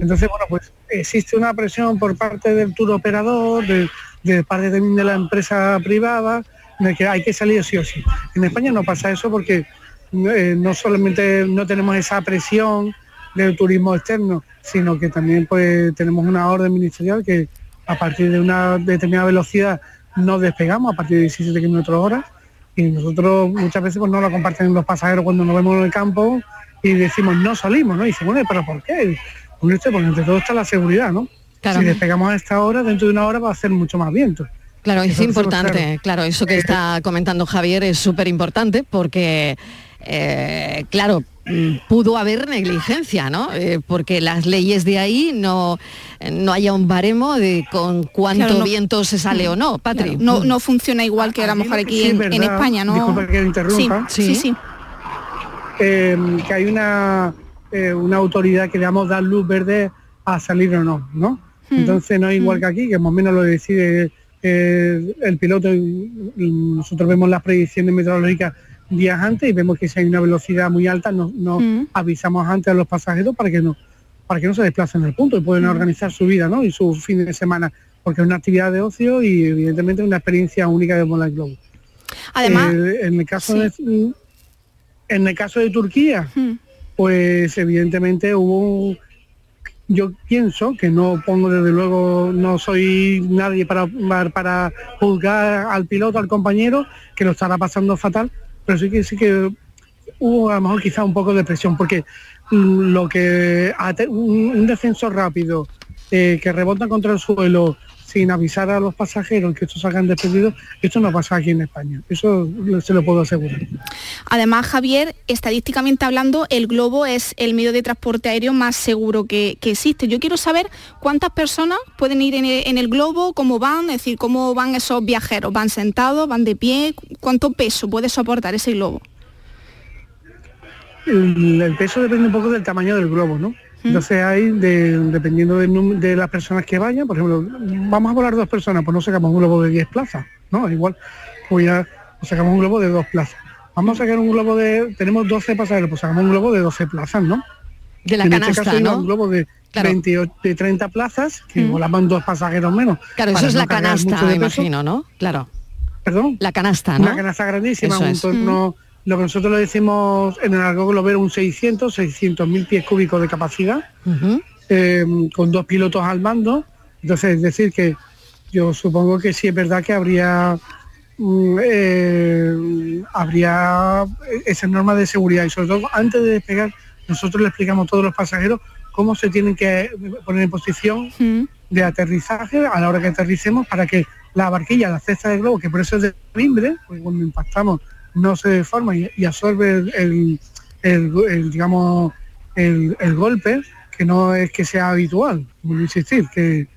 Entonces, bueno, pues existe una presión por parte del tour operador, de, de parte también de la empresa privada, de que hay que salir sí o sí. En España no pasa eso porque eh, no solamente no tenemos esa presión del turismo externo, sino que también pues tenemos una orden ministerial que a partir de una determinada velocidad no despegamos a partir de 17 kilómetros hora y nosotros muchas veces pues no lo comparten los pasajeros cuando nos vemos en el campo y decimos no salimos, ¿no? Y dicen, bueno, pero ¿por qué? Porque entre todo está la seguridad, ¿no? Claro. Si despegamos a esta hora, dentro de una hora va a hacer mucho más viento. Claro, es pues, importante, claro. claro, eso que está comentando Javier es súper importante porque eh, claro, mm, pudo haber negligencia, ¿no? Eh, porque las leyes de ahí no, no haya un baremo de con cuánto Claro, no- viento se sale o no, Patri. Claro, no, no funciona igual que a lo mejor aquí sí en, España, ¿no? disculpa que lo interrumpa. Sí, sí, sí. eh, que hay una, eh, una autoridad que le damos dar luz verde a salir o no, ¿no? Hmm. Entonces no es igual que aquí, que más o menos lo decide eh, el piloto. y- y Nosotros vemos las predicciones meteorológicas días antes y vemos que si hay una velocidad muy alta, nos, nos Hmm. avisamos antes a los pasajeros para que no para que no se desplacen al punto y pueden organizar su vida ¿no? y su fin de semana, porque es una actividad de ocio y evidentemente una experiencia única de volar globo. Además, Eh, en el caso de en el caso de Turquía, Hmm. pues evidentemente hubo un- yo pienso que no pongo desde luego no soy nadie para para juzgar al piloto al compañero que lo estará pasando fatal pero sí que sí que hubo a lo mejor quizá un poco de presión porque lo que un descenso rápido eh, que rebota contra el suelo sin avisar a los pasajeros que estos salgan despedidos, esto no pasa aquí en España. Eso se lo puedo asegurar. Además, Javier, estadísticamente hablando, el globo es el medio de transporte aéreo más seguro que, que existe. Yo quiero saber cuántas personas pueden ir en el, en el globo, cómo van, es decir, cómo van esos viajeros. ¿Van sentados, van de pie? ¿Cuánto peso puede soportar ese globo? El, el peso depende un poco del tamaño del globo, ¿no? Entonces hay, de- dependiendo num- de las personas que vayan, por ejemplo, vamos a volar dos personas, pues no sacamos un globo de 10 plazas, ¿no? Igual, pues ya pues sacamos un globo de dos plazas. Vamos a sacar un globo de, tenemos 12 pasajeros, pues sacamos un globo de 12 plazas, ¿no? De la en canasta, este caso ¿no? un globo de, Claro. 28 de 30 plazas, que Mm. volaban dos pasajeros menos. Claro, eso es no la canasta, de me imagino, ¿no? Claro. ¿Perdón? La canasta, ¿no? Una canasta grandísima, Eso un es. torno, lo que nosotros le decimos en el argot globero un 600, 600 mil pies cúbicos de capacidad, eh, con dos pilotos al mando. Entonces, es decir, que yo supongo que sí es verdad que habría mm, eh, habría esas normas de seguridad. Y sobre todo antes de despegar nosotros le explicamos a todos los pasajeros cómo se tienen que poner en posición de aterrizaje a la hora que aterricemos para que la barquilla, la cesta de globo, que por eso es de timbre, porque cuando impactamos no se deforma y, y absorbe el, el- el- el, digamos el, el golpe, que no es que sea habitual, vuelvo a insistir, que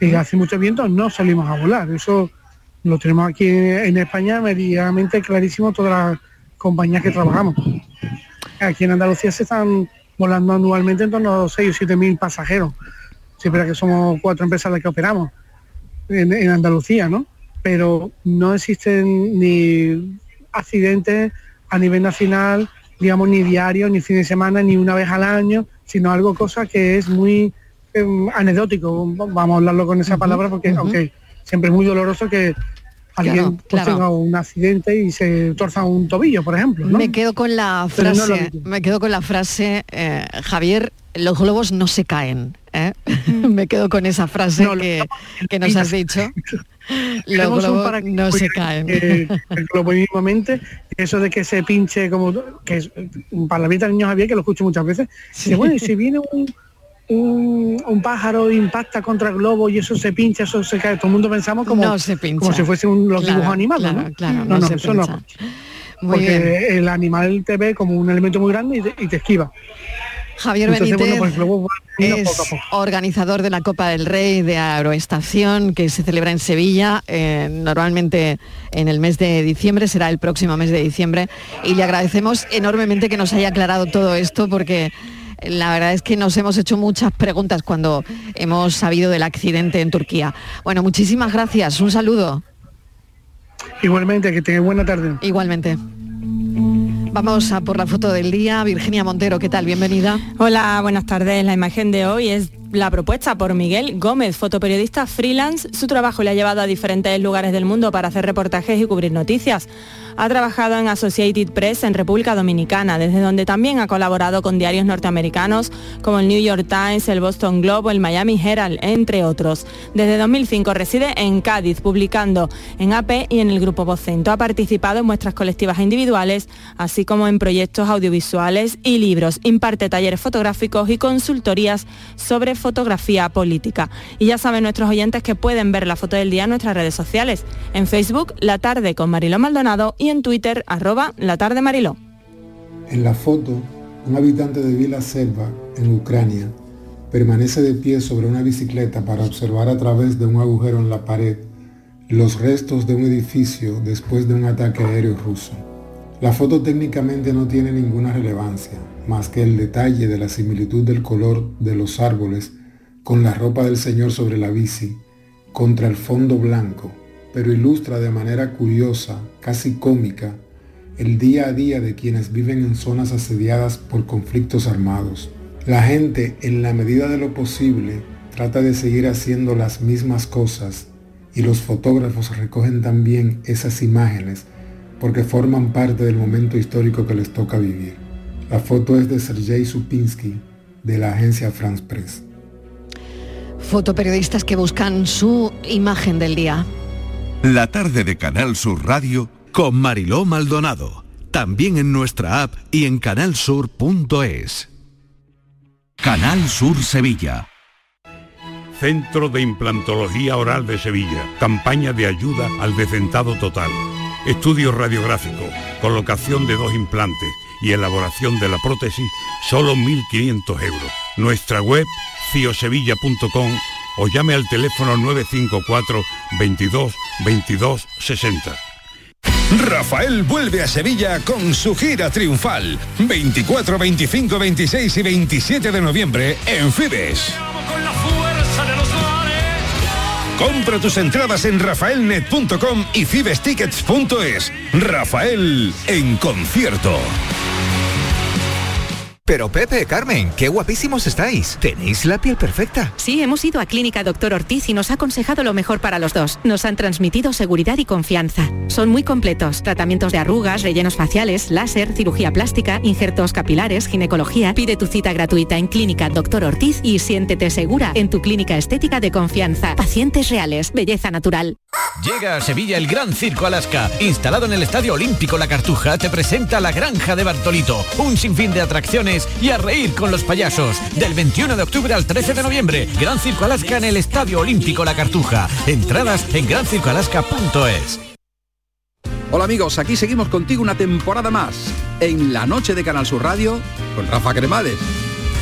si hace mucho viento no salimos a volar. Eso lo tenemos aquí en España medianamente clarísimo todas las compañías que trabajamos. Aquí en Andalucía se están volando anualmente en torno a 6 o 7 mil pasajeros. Siempre que somos cuatro empresas las que operamos en, en Andalucía, ¿no? Pero no existen ni accidentes a nivel nacional, digamos, ni diario, ni fin de semana, ni una vez al año, sino algo cosa que es muy em, anecdótico, vamos a hablarlo con esa palabra, porque aunque siempre es muy doloroso que alguien Claro, pues, claro. tenga un accidente y se torza un tobillo, por ejemplo. ¿no? Me quedo con la no frase, me quedo con la frase, eh, Javier, los globos no se caen. ¿eh? me quedo con esa frase que, que nos has dicho. Los globos no se caen. lo mínimamente, eso de que se pinche como que es un palabrita niño Javier que lo escucho muchas veces. Dice, bueno, y si viene un, un, un pájaro impacta contra el globo y eso se pincha, eso se cae, todo el mundo pensamos como, No se como si fuese un, los Claro, dibujos animados, claro, ¿no? claro, no, se eso pincha. no. Muy Porque bien. el animal te ve como un elemento muy grande y te, y te esquiva. Javier Entonces, Benítez bueno, pues es poco poco. organizador de la Copa del Rey de Aeroestación que se celebra en Sevilla, eh, normalmente en el mes de diciembre, será el próximo mes de diciembre, y le agradecemos enormemente que nos haya aclarado todo esto porque la verdad es que nos hemos hecho muchas preguntas cuando hemos sabido del accidente en Turquía. Bueno, muchísimas gracias, un saludo. Igualmente, que tenga buena tarde. Igualmente. Vamos a por la foto del día. Virginia Montero, ¿qué tal? Bienvenida. Hola, buenas tardes. La imagen de hoy es la propuesta por Miguel Gómez, fotoperiodista freelance. Su trabajo le ha llevado a diferentes lugares del mundo para hacer reportajes y cubrir noticias. Ha trabajado en Associated Press en República Dominicana, desde donde también ha colaborado con diarios norteamericanos como el New York Times, el Boston Globe el Miami Herald, entre otros. Desde 2005 reside en Cádiz, publicando en AP y en el Grupo Vocento. Ha participado en muestras colectivas individuales, así como en proyectos audiovisuales y libros. Imparte talleres fotográficos y consultorías sobre fotografía política. Y ya saben nuestros oyentes que pueden ver la foto del día en nuestras redes sociales. En Facebook, La Tarde con Mariló Maldonado y en Twitter, arroba La Tarde. En la foto, un habitante de Vila Selva, en Ucrania, permanece de pie sobre una bicicleta para observar a través de un agujero en la pared los restos de un edificio después de un ataque aéreo ruso. La foto técnicamente no tiene ninguna relevancia, más que el detalle de la similitud del color de los árboles con la ropa del señor sobre la bici, contra el fondo blanco, pero ilustra de manera curiosa, casi cómica, el día a día de quienes viven en zonas asediadas por conflictos armados. La gente, en la medida de lo posible, trata de seguir haciendo las mismas cosas y los fotógrafos recogen también esas imágenes porque forman parte del momento histórico que les toca vivir. La foto es de Sergei Supinsky de la agencia France Press. Fotoperiodistas que buscan su imagen del día. La tarde de Canal Sur Radio con Mariló Maldonado. También en nuestra app y en canalsur.es. Canal Sur Sevilla. Centro de Implantología Oral de Sevilla. Campaña de ayuda al decentado total. Estudio radiográfico, colocación de dos implantes y elaboración de la prótesis, solo 1.500 euros. Nuestra web, ciosevilla.com o llame al teléfono 954 22 22 60. Rafael vuelve a Sevilla con su gira triunfal. 24, 25, 26 y 27 de noviembre en Fibes. Compra tus entradas en rafaelnet.com y fibestickets.es. Rafael en concierto. Pero Pepe, Carmen, qué guapísimos estáis. Tenéis la piel perfecta. Sí, hemos ido a Clínica Doctor Ortiz y nos ha aconsejado lo mejor para los dos. Nos han transmitido seguridad y confianza. Son muy completos. Tratamientos de arrugas, rellenos faciales, láser, cirugía plástica, injertos capilares, ginecología. Pide tu cita gratuita en Clínica Doctor Ortiz y siéntete segura en tu clínica estética de confianza. Pacientes reales, belleza natural. Llega a Sevilla el Gran Circo Alaska. Instalado en el Estadio Olímpico La Cartuja, te presenta la Granja de Bartolito. Un sinfín de atracciones y a reír con los payasos. Del 21 de octubre al 13 de noviembre, Gran Circo Alaska en el Estadio Olímpico La Cartuja. Entradas en grancircoalaska.es. Hola amigos, aquí seguimos contigo una temporada más en la noche de Canal Sur Radio con Rafa Cremades.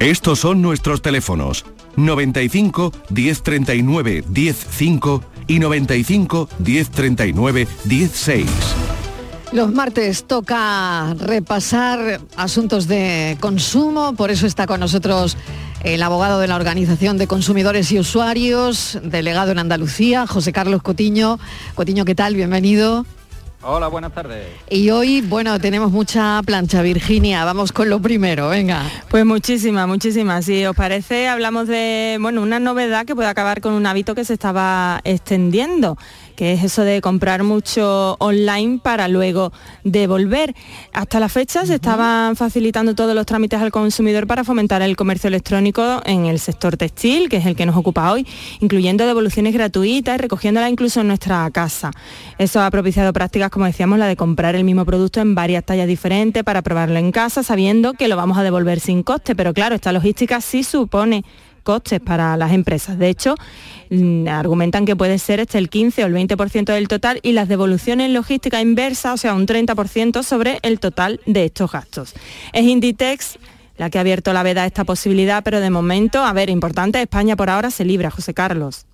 Estos son nuestros teléfonos 95 1039 105 y 95 1039 16. Los martes toca repasar asuntos de consumo, por eso está con nosotros el abogado de la Organización de Consumidores y Usuarios, delegado en Andalucía, José Carlos Cotiño. Cotiño, ¿qué tal? Bienvenido. Hola, buenas tardes. Y hoy, bueno, tenemos mucha plancha, Virginia. Vamos con lo primero, venga. Pues muchísimas, muchísimas. Si os parece, hablamos de, bueno, una novedad que puede acabar con un hábito que se estaba extendiendo que es eso de comprar mucho online para luego devolver. Hasta la fecha se estaban facilitando todos los trámites al consumidor para fomentar el comercio electrónico en el sector textil, que es el que nos ocupa hoy, incluyendo devoluciones gratuitas y recogiéndolas incluso en nuestra casa. Eso ha propiciado prácticas, como decíamos, la de comprar el mismo producto en varias tallas diferentes para probarlo en casa, sabiendo que lo vamos a devolver sin coste. Pero claro, esta logística sí supone costes para las empresas. De hecho, mm, argumentan que puede ser este el 15 o el 20% del total y las devoluciones logísticas inversas, o sea, un 30% sobre el total de estos gastos. Es Inditex la que ha abierto la veda a esta posibilidad, pero de momento, a ver, importante, España por ahora se libra, José Carlos.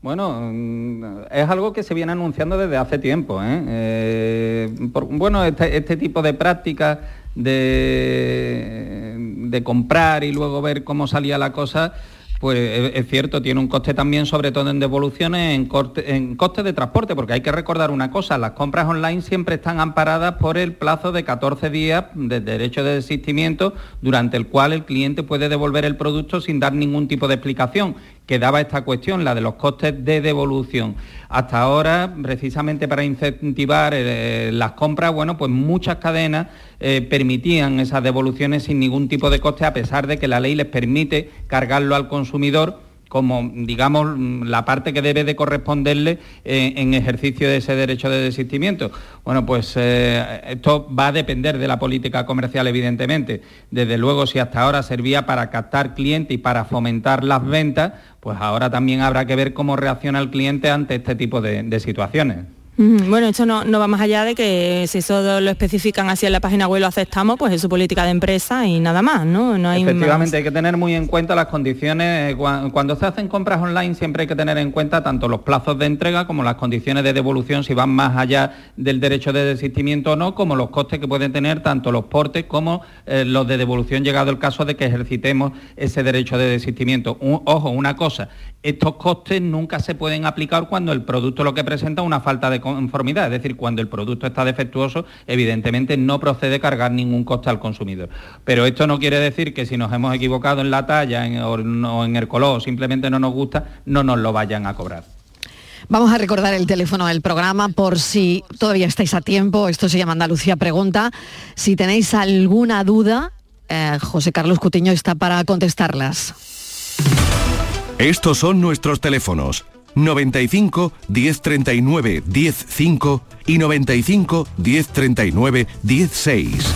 Bueno, mm, es algo que se viene anunciando desde hace tiempo. ¿eh? Eh, bueno, este, este, tipo de prácticas de, de comprar y luego ver cómo salía la cosa, pues es cierto, tiene un coste también, sobre todo en devoluciones, en, corte, en costes de transporte, porque hay que recordar una cosa, las compras online siempre están amparadas por el plazo de 14 días de derecho de desistimiento, durante el cual el cliente puede devolver el producto sin dar ningún tipo de explicación que daba esta cuestión, la de los costes de devolución. Hasta ahora, precisamente para incentivar eh, las compras, bueno, pues muchas cadenas eh, permitían esas devoluciones sin ningún tipo de coste, a pesar de que la ley les permite cargarlo al consumidor como, digamos, la parte que debe de corresponderle eh, en ejercicio de ese derecho de desistimiento. Bueno, pues eh, esto va a depender de la política comercial, evidentemente. Desde luego, si hasta ahora servía para captar clientes y para fomentar las ventas, pues ahora también habrá que ver cómo reacciona el cliente ante este tipo de situaciones. Bueno, esto no, va más allá de que si eso lo especifican así en la página web lo aceptamos, pues es su política de empresa y nada más, ¿no? no hay Efectivamente, hay que tener muy en cuenta las condiciones. Eh, cuando se hacen compras online siempre hay que tener en cuenta tanto los plazos de entrega como las condiciones de devolución, si van más allá del derecho de desistimiento o no, como los costes que pueden tener tanto los portes como eh, los de devolución llegado el caso de que ejercitemos ese derecho de desistimiento. ojo, una cosa, estos costes nunca se pueden aplicar cuando el producto lo que presenta es una falta de conformidad, es decir, cuando el producto está defectuoso, evidentemente no procede cargar ningún coste al consumidor. Pero esto no quiere decir que si nos hemos equivocado en la talla o en el color o simplemente no nos gusta, no nos lo vayan a cobrar. Vamos a recordar el teléfono del programa por si todavía estáis a tiempo. Esto se llama Andalucía Pregunta. Si tenéis alguna duda, eh, José Carlos Cutiño está para contestarlas. Estos son nuestros teléfonos 95 1039 105 y 95 1039 16.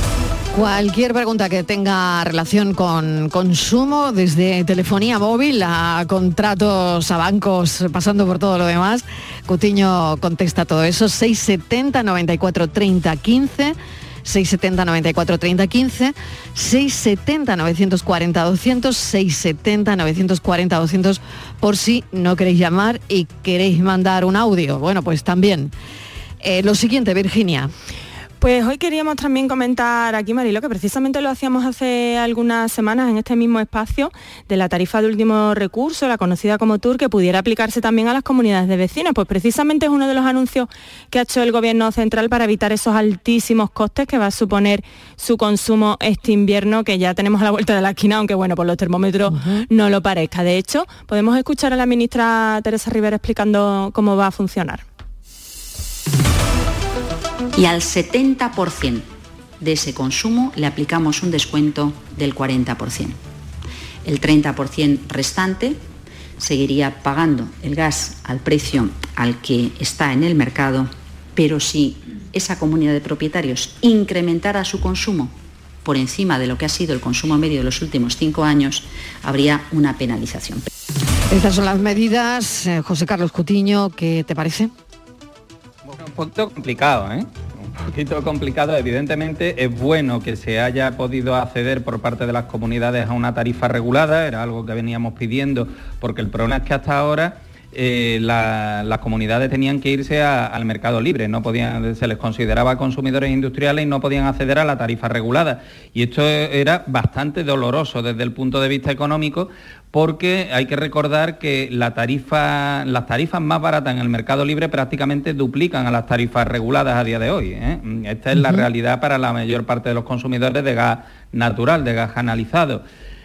Cualquier pregunta que tenga relación con consumo, desde telefonía móvil a contratos a bancos, pasando por todo lo demás, Cutiño contesta todo eso. 670 94 30 15 670 94 30 15, 670 940 200, 670 940 200 por si no queréis llamar y queréis mandar un audio. Bueno, pues también. Eh, lo siguiente, Virginia. Pues hoy queríamos también comentar aquí, Marilo, que precisamente lo hacíamos hace algunas semanas en este mismo espacio, de la tarifa de último recurso, la conocida como TUR, que pudiera aplicarse también a las comunidades de vecinos. Pues precisamente es uno de los anuncios que ha hecho el Gobierno Central para evitar esos altísimos costes que va a suponer su consumo este invierno, que ya tenemos a la vuelta de la esquina, aunque bueno, por los termómetros no lo parezca. De hecho, podemos escuchar a la ministra Teresa Rivera explicando cómo va a funcionar y al 70% de ese consumo le aplicamos un descuento del 40%. El 30% restante seguiría pagando el gas al precio al que está en el mercado, pero si esa comunidad de propietarios incrementara su consumo por encima de lo que ha sido el consumo medio de los últimos cinco años, habría una penalización. Estas son las medidas. Eh, José Carlos Cutiño, ¿qué te parece? Un poquito complicado, ¿eh? Un poquito complicado. Evidentemente es bueno que se haya podido acceder por parte de las comunidades a una tarifa regulada, era algo que veníamos pidiendo, porque el problema es que hasta ahora eh, las comunidades tenían que irse al mercado libre, no podían, se les consideraba consumidores industriales y no podían acceder a la tarifa regulada. Y esto era bastante doloroso desde el punto de vista económico porque hay que recordar que la tarifa, las tarifas más baratas en el mercado libre prácticamente duplican a las tarifas reguladas a día de hoy. ¿eh? Esta es la realidad para la mayor parte de los consumidores de gas natural, de gas analizado.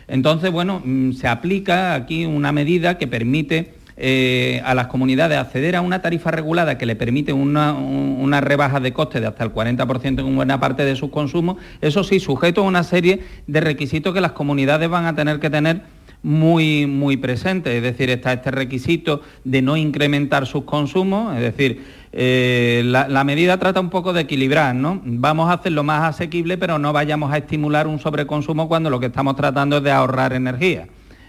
Entonces, bueno, mm, se aplica aquí una medida que permite eh, a las comunidades acceder a una tarifa regulada que le permite una, rebaja de costes de hasta el 40% en buena parte de sus consumos, eso sí, sujeto a una serie de requisitos que las comunidades van a tener que tener muy, muy presentes. Es decir, está este requisito de no incrementar sus consumos, es decir, eh, la, la, medida trata un poco de equilibrar, ¿no? Vamos a hacerlo más asequible, pero no vayamos a estimular un sobreconsumo cuando lo que estamos tratando es de ahorrar energía.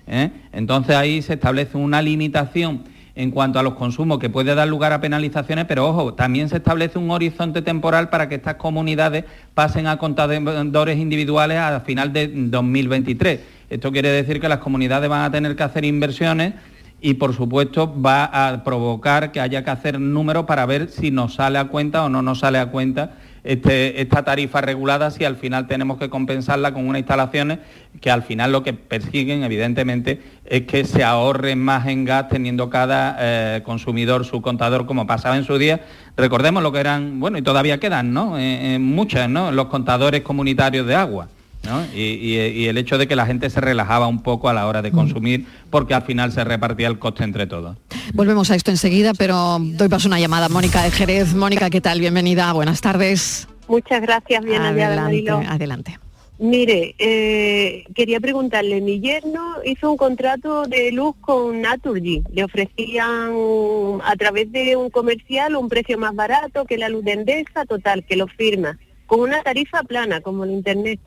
¿Eh? Entonces ahí se establece una limitación en cuanto a los consumos que puede dar lugar a penalizaciones, pero ojo, también se establece un horizonte temporal para que estas comunidades pasen a contadores individuales a final de 2023. Esto quiere decir que las comunidades van a tener que hacer inversiones y por supuesto va a provocar que haya que hacer números para ver si nos sale a cuenta o no nos sale a cuenta este, esta tarifa regulada si al final tenemos que compensarla con unas instalaciones que al final lo que persiguen evidentemente es que se ahorre más en gas teniendo cada eh, consumidor su contador como pasaba en su día. Recordemos lo que eran, bueno, y todavía quedan, ¿no? Eh, muchas, ¿no? Los contadores comunitarios de agua. Y, el hecho de que la gente se relajaba un poco a la hora de consumir porque al final se repartía el coste entre todos. Volvemos a esto enseguida, pero doy paso a una llamada. Mónica de Jerez. Mónica, ¿qué tal? Bienvenida, buenas tardes. Muchas gracias, bien adelante, adelante. Mire, eh, quería preguntarle, mi yerno hizo un contrato de luz con Naturgy. Le ofrecían a través de un comercial un precio más barato que la luz de Endesa, total, que lo firma, con una tarifa plana, como el Internet.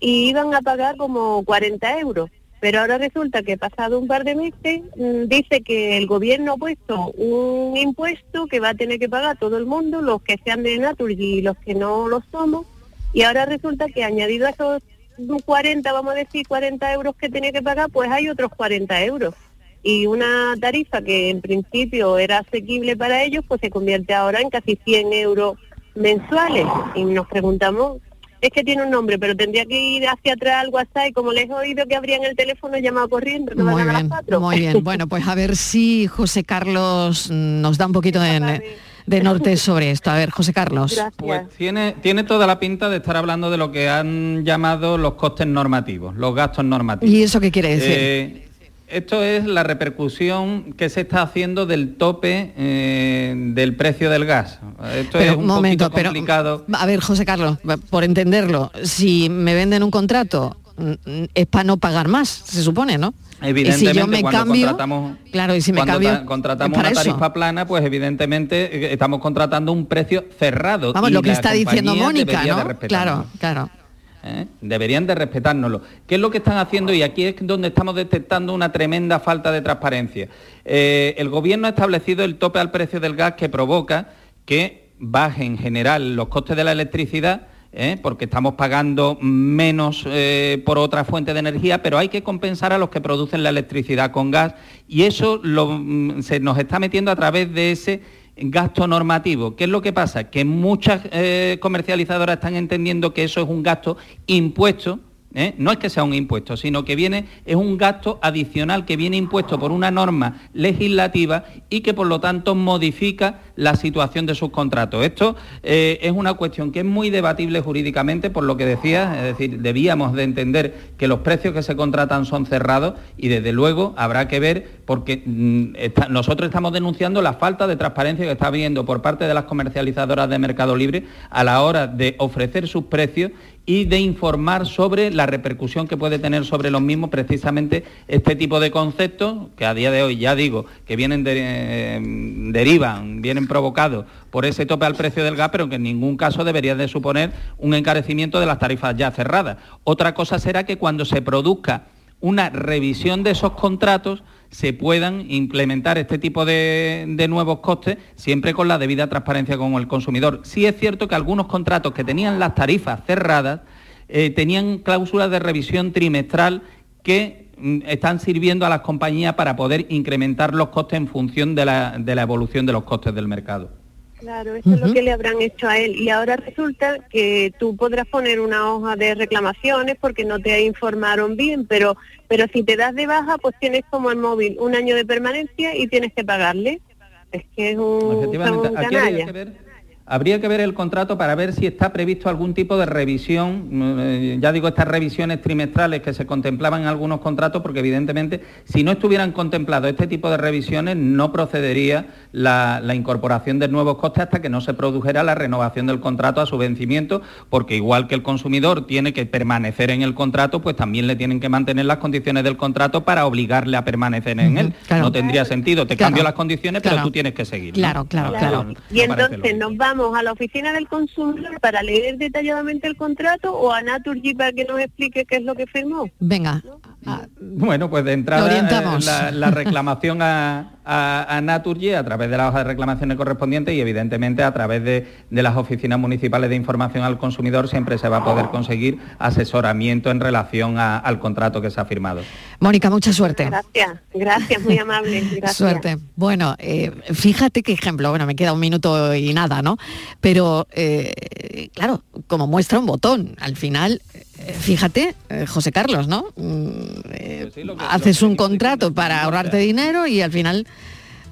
Y iban a pagar como 40 euros. Pero ahora resulta que pasado un par de meses mm, dice que el gobierno ha puesto un impuesto que va a tener que pagar todo el mundo, los que sean de Naturgy y los que no lo somos y ahora resulta que añadido a esos 40, vamos a decir 40 euros que tenía que pagar, pues hay otros 40 euros. Y una tarifa que en principio era asequible para ellos, pues se convierte ahora en casi 100 euros mensuales. Y nos preguntamos, es que tiene un nombre, pero tendría que ir hacia atrás al WhatsApp y como les he oído que abrían el teléfono, llamado corriendo. Que muy bien, muy bien. Bueno, pues a ver si José Carlos nos da un poquito de de Norte sobre esto. A ver, José Carlos. Pues tiene, tiene toda la pinta de estar hablando de lo que han llamado los costes normativos, los gastos normativos. ¿Y eso qué quiere decir? Eh, esto es la repercusión que se está haciendo del tope eh, del precio del gas. Esto es un momento, complicado. a ver, José Carlos, por entenderlo, si me venden un contrato mm, es para no pagar más, se supone, ¿no? Evidentemente, si yo me cuando cambio, contratamos, claro, y si me cambio, contratamos una tarifa plana, pues evidentemente eh, estamos contratando un precio cerrado. Vamos, lo que está diciendo Mónica, ¿no? Claro, claro. ¿Eh? Deberían de respetárnoslo. ¿Qué es lo que están haciendo? Y aquí es donde estamos detectando una tremenda falta de transparencia. Eh, el gobierno ha establecido el tope al precio del gas que provoca que baje en general los costes de la electricidad ¿eh? porque estamos pagando menos por otra fuente de energía, pero hay que compensar a los que producen la electricidad con gas y eso mm, se nos está metiendo a través de ese gasto normativo. ¿Qué es lo que pasa? Que muchas eh, comercializadoras están entendiendo que eso es un gasto impuesto ¿eh? no es que sea un impuesto, sino que viene, es un gasto adicional que viene impuesto por una norma legislativa y que por lo tanto modifica la situación de sus contratos. Esto eh, es una cuestión que es muy debatible jurídicamente, por lo que decía, es decir, debíamos de entender que los precios que se contratan son cerrados y desde luego habrá que ver, porque mm, nosotros estamos denunciando la falta de transparencia que está habiendo por parte de las comercializadoras de Mercado Libre a la hora de ofrecer sus precios y de informar sobre la repercusión que puede tener sobre los mismos precisamente este tipo de conceptos que a día de hoy ya digo que vienen de, derivan, vienen provocados por ese tope al precio del gas, pero que en ningún caso debería de suponer un encarecimiento de las tarifas ya cerradas. Otra cosa será que cuando se produzca una revisión de esos contratos se puedan implementar este tipo de, nuevos costes siempre con la debida transparencia con el consumidor. Sí es cierto que algunos contratos que tenían las tarifas cerradas eh, tenían cláusulas de revisión trimestral que mm, están sirviendo a las compañías para poder incrementar los costes en función de la evolución de los costes del mercado. Claro, eso es lo que le habrán hecho a él. Y ahora resulta que tú podrás poner una hoja de reclamaciones porque no te informaron bien, pero, pero si te das de baja, pues tienes como el móvil un año de permanencia y tienes que pagarle. Es que es un, canalla. Habría que ver el contrato para ver si está previsto algún tipo de revisión, eh, ya digo, estas revisiones trimestrales que se contemplaban en algunos contratos, porque evidentemente si no estuvieran contemplados este tipo de revisiones no procedería la, incorporación de nuevos costes hasta que no se produjera la renovación del contrato a su vencimiento, porque igual que el consumidor tiene que permanecer en el contrato, pues también le tienen que mantener las condiciones del contrato para obligarle a permanecer en él. No tendría sentido, te cambio las condiciones, pero tú tienes que seguir. Claro, claro, claro. y entonces nos vamos a la oficina del consumidor para leer detalladamente el contrato o a Naturgy para que nos explique qué es lo que firmó? Venga. Bueno, pues de entrada eh, la, reclamación a, a, Naturgy a través de la hoja de reclamaciones correspondientes y evidentemente a través de, las oficinas municipales de información al consumidor siempre se va a poder conseguir asesoramiento en relación al contrato que se ha firmado. Mónica, mucha suerte. Gracias, gracias, muy amable. Suerte. Bueno, eh, fíjate qué ejemplo, bueno, me queda un minuto y nada, ¿no? Pero, eh, claro, como muestra un botón, al final eh, fíjate, José Carlos, ¿no? Mm, pues haces un contrato para ahorrarte dinero y al final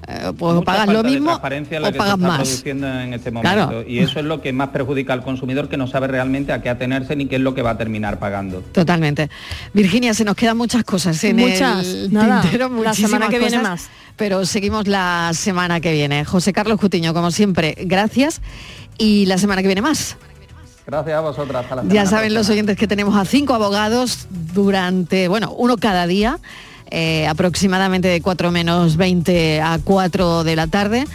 eh, pues pagas lo mismo o pagas más. En este momento. Y eso es lo que más perjudica al consumidor que no sabe realmente a qué atenerse ni qué es lo que va a terminar pagando. Totalmente. Virginia, se nos quedan muchas cosas en muchas, el nada, la semana que viene más. Pero seguimos la semana que viene. José Carlos Cutiño, como siempre, gracias. Y la semana que viene más. Gracias a vosotras. Hasta la Ya saben los oyentes que tenemos a cinco abogados durante, bueno, uno cada día, eh, aproximadamente de 4 menos 20 a 4 de la tarde,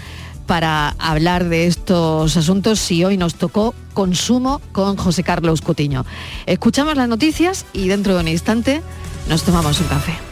para hablar de estos asuntos y hoy nos tocó consumo con José Carlos Cutiño. Escuchamos las noticias y dentro de un instante nos tomamos un café.